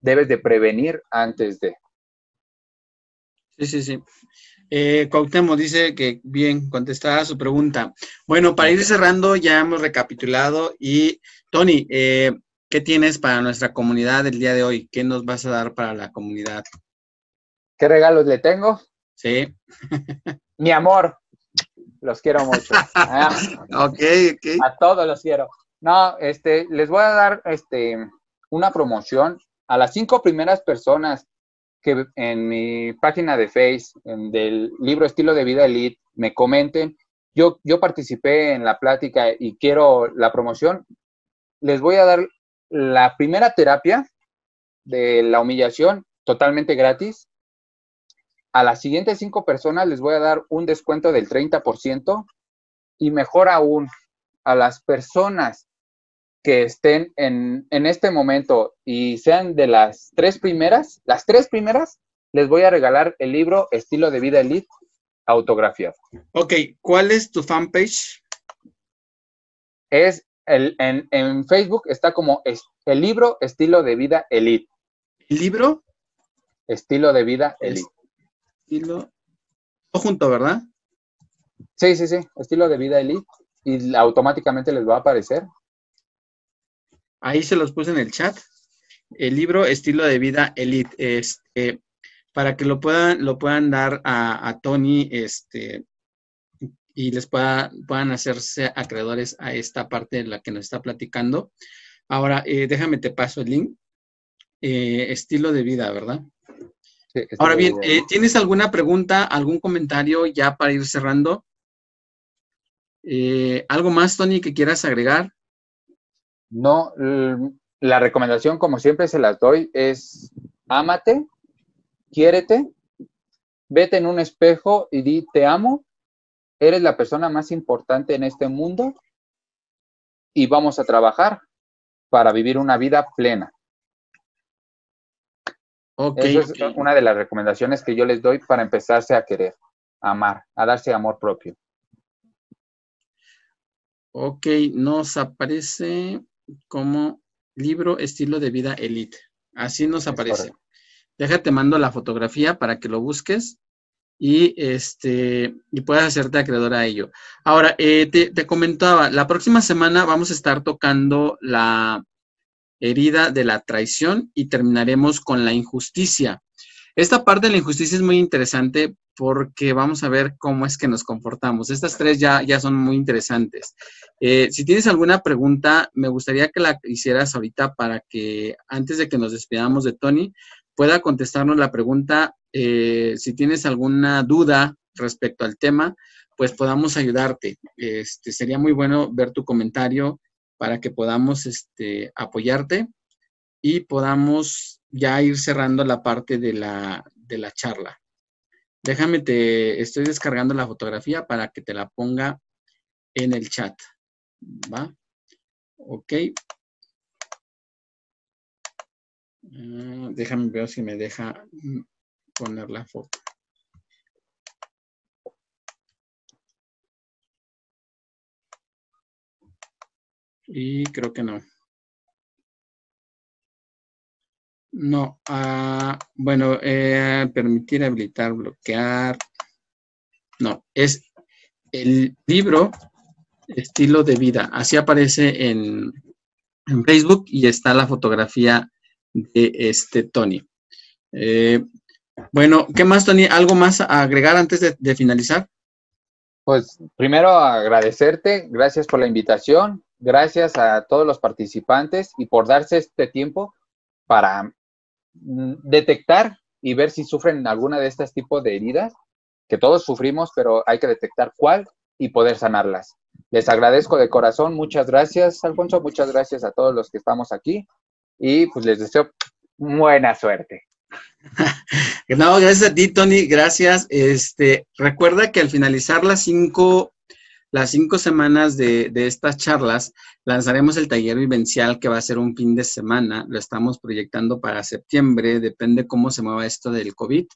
Debes de prevenir antes de. Sí, sí, sí. Eh, dice que bien, contestada su pregunta. Bueno, para ir cerrando, ya hemos recapitulado y Tony, eh, ¿qué tienes para nuestra comunidad el día de hoy? ¿Qué nos vas a dar para la comunidad? ¿Qué regalos le tengo? Sí. Mi amor, los quiero mucho. Ah. ok, ok. A todos los quiero. No, este, les voy a dar este, una promoción a las cinco primeras personas que en mi página de Face, del libro Estilo de Vida Elite, me comenten. Yo, yo participé en la plática y quiero la promoción. Les voy a dar la primera terapia de la humillación totalmente gratis a las siguientes cinco personas les voy a dar un descuento del 30% y mejor aún, a las personas que estén en, este momento y sean de las tres primeras, las tres primeras, les voy a regalar el libro Estilo de Vida Elite autografiado. Ok, ¿cuál es tu fanpage? Es el, en, Facebook está como el libro Estilo de Vida Elite. ¿El libro? Estilo de Vida Elite estilo. Todo junto, ¿verdad? Sí, sí, sí. Estilo de vida elite. Y automáticamente les va a aparecer. Ahí se los puse en el chat. El libro Estilo de Vida Elite. Este, para que lo puedan, lo puedan dar a, Tony este, y les pueda, puedan hacerse acreedores a esta parte de la que nos está platicando. Ahora, eh, déjame te paso el link. Eh, estilo de vida, ¿verdad? Ahora bien, eh, ¿tienes alguna pregunta, algún comentario ya para ir cerrando? ¿Algo más, Tony, que quieras agregar? No, la recomendación, como siempre se las doy, es ámate, quiérete, vete en un espejo y di, te amo, eres la persona más importante en este mundo y vamos a trabajar para vivir una vida plena. Okay, Esa es una de las recomendaciones que yo les doy para empezarse a querer, a amar, a darse amor propio. Ok, nos aparece como libro estilo de vida elite. Así nos aparece. Déjate, mando la fotografía para que lo busques y este y puedas hacerte acreedor a ello. Ahora, eh, te, te comentaba, la próxima semana vamos a estar tocando la herida de la traición y terminaremos con la injusticia. Esta parte de la injusticia es muy interesante porque vamos a ver cómo es que nos comportamos. Estas tres ya, ya son muy interesantes. Eh, si tienes alguna pregunta, me gustaría que la hicieras ahorita para que antes de que nos despidamos de Tony, pueda contestarnos la pregunta. Eh, si tienes alguna duda respecto al tema, pues podamos ayudarte. Este, sería muy bueno ver tu comentario para que podamos este, apoyarte y podamos ya ir cerrando la parte de la, de la charla. Déjame, te estoy descargando la fotografía para que te la ponga en el chat. ¿Va? Ok. Ah, déjame ver si me deja poner la foto. Y creo que no. No, ah, bueno, eh, permitir habilitar, bloquear. No, es el libro Estilo de Vida. Así aparece en, Facebook y está la fotografía de este Tony. Eh, bueno, ¿qué más, Tony? ¿Algo más a agregar antes de finalizar? Pues primero agradecerte, gracias por la invitación, gracias a todos los participantes y por darse este tiempo para mm, detectar y ver si sufren alguna de estos tipos de heridas, que todos sufrimos, pero hay que detectar cuál y poder sanarlas. Les agradezco de corazón, muchas gracias, Alfonso, muchas gracias a todos los que estamos aquí y pues les deseo buena suerte. No, gracias a ti, Tony, gracias. Este, recuerda que al finalizar las cinco las cinco semanas de, de, estas charlas, lanzaremos el taller vivencial que va a ser un fin de semana. Lo estamos proyectando para septiembre, depende cómo se mueva esto del COVID.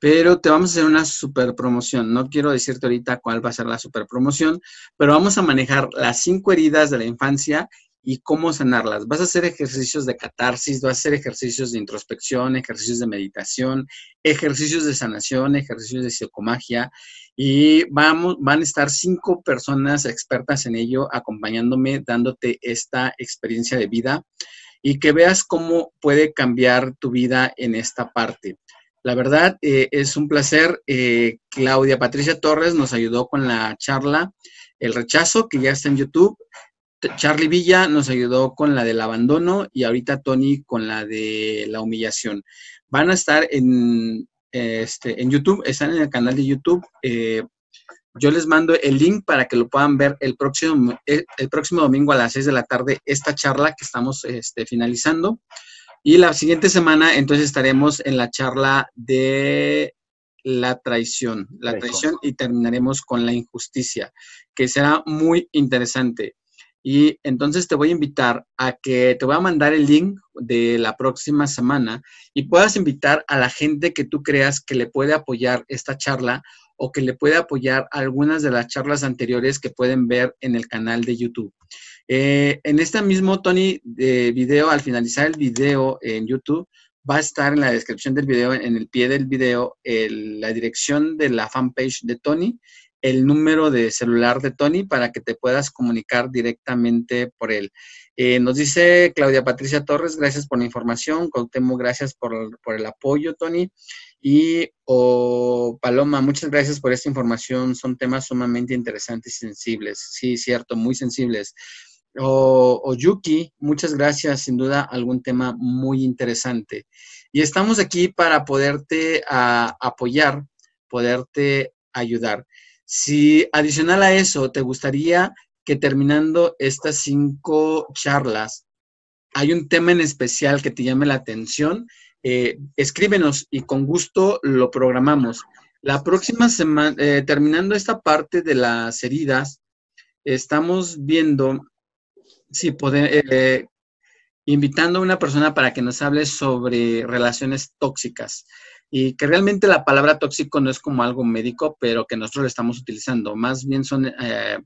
Pero te vamos a hacer una super promoción. No quiero decirte ahorita cuál va a ser la super promoción, pero vamos a manejar las cinco heridas de la infancia y cómo sanarlas. Vas a hacer ejercicios de catarsis, vas a hacer ejercicios de introspección, ejercicios de meditación, ejercicios de sanación, ejercicios de psicomagia y vamos, van a estar cinco personas expertas en ello acompañándome, dándote esta experiencia de vida y que veas cómo puede cambiar tu vida en esta parte. La verdad, eh, es un placer. Eh, Claudia Patricia Torres nos ayudó con la charla El rechazo, que ya está en YouTube. Charlie Villa nos ayudó con la del abandono y ahorita Tony con la de la humillación. Van a estar en, este, en YouTube, están en el canal de YouTube. Eh, yo les mando el link para que lo puedan ver el próximo, el, próximo domingo a las 6 de la tarde, esta charla que estamos este, finalizando. Y la siguiente semana, entonces, estaremos en la charla de la traición, la traición y terminaremos con la injusticia, que será muy interesante. Y entonces te voy a invitar a que te voy a mandar el link de la próxima semana y puedas invitar a la gente que tú creas que le puede apoyar esta charla o que le puede apoyar algunas de las charlas anteriores que pueden ver en el canal de YouTube. Eh, en este mismo, Tony, de video, al finalizar el video en YouTube, va a estar en la descripción del video, en el pie del video, la dirección de la fanpage de Tony el número de celular de Tony para que te puedas comunicar directamente por él. Eh, nos dice Claudia Patricia Torres, gracias por la información. Cautemo, gracias por, el apoyo, Tony. Y o Paloma, muchas gracias por esta información. Son temas sumamente interesantes y sensibles. Sí, cierto, muy sensibles. O, Yuki, muchas gracias. Sin duda, algún tema muy interesante. Y estamos aquí para poderte ah, apoyar, poderte ayudar. Si adicional a eso te gustaría que terminando estas cinco charlas hay un tema en especial que te llame la atención, eh, escríbenos y con gusto lo programamos. La próxima semana, eh, terminando esta parte de las heridas, estamos viendo si podemos, eh, invitando a una persona para que nos hable sobre relaciones tóxicas y que realmente la palabra tóxico no es como algo médico, pero que nosotros lo estamos utilizando. Más bien son eh,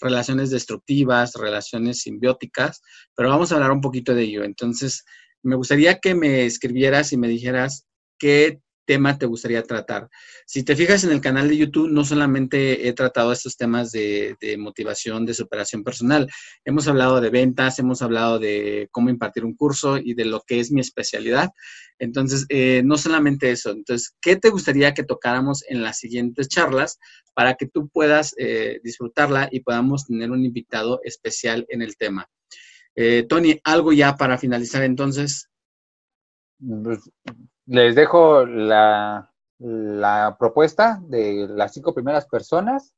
relaciones destructivas, relaciones simbióticas, pero vamos a hablar un poquito de ello. Entonces, me gustaría que me escribieras y me dijeras qué tema te gustaría tratar. Si te fijas en el canal de YouTube, no solamente he tratado estos temas de, motivación, de superación personal, hemos hablado de ventas, hemos hablado de cómo impartir un curso y de lo que es mi especialidad. Entonces, eh, no solamente eso. Entonces, ¿qué te gustaría que tocáramos en las siguientes charlas para que tú puedas eh, disfrutarla y podamos tener un invitado especial en el tema? Eh, Tony, algo ya para finalizar entonces. Les dejo la, propuesta de las cinco primeras personas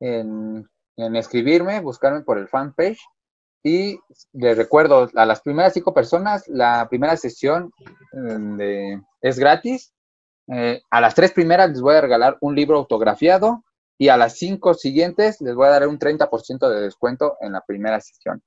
en, escribirme, buscarme por el fanpage. Y les recuerdo, a las primeras cinco personas, la primera sesión eh, es gratis. Eh, a las tres primeras les voy a regalar un libro autografiado y a las cinco siguientes les voy a dar un 30% de descuento en la primera sesión.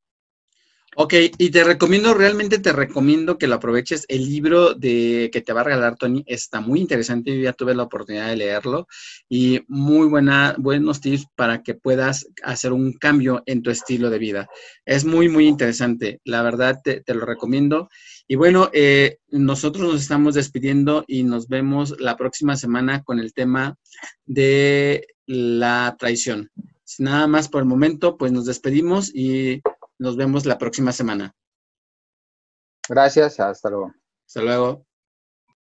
Ok, y te recomiendo, realmente te recomiendo que lo aproveches. El libro de que te va a regalar Tony está muy interesante. Yo ya tuve la oportunidad de leerlo y muy buena, buenos tips para que puedas hacer un cambio en tu estilo de vida. Es muy, muy interesante. La verdad, te, lo recomiendo. Y bueno, eh, nosotros nos estamos despidiendo y nos vemos la próxima semana con el tema de la traición. Nada más por el momento, pues nos despedimos y nos vemos la próxima semana. Gracias, hasta luego. Hasta luego.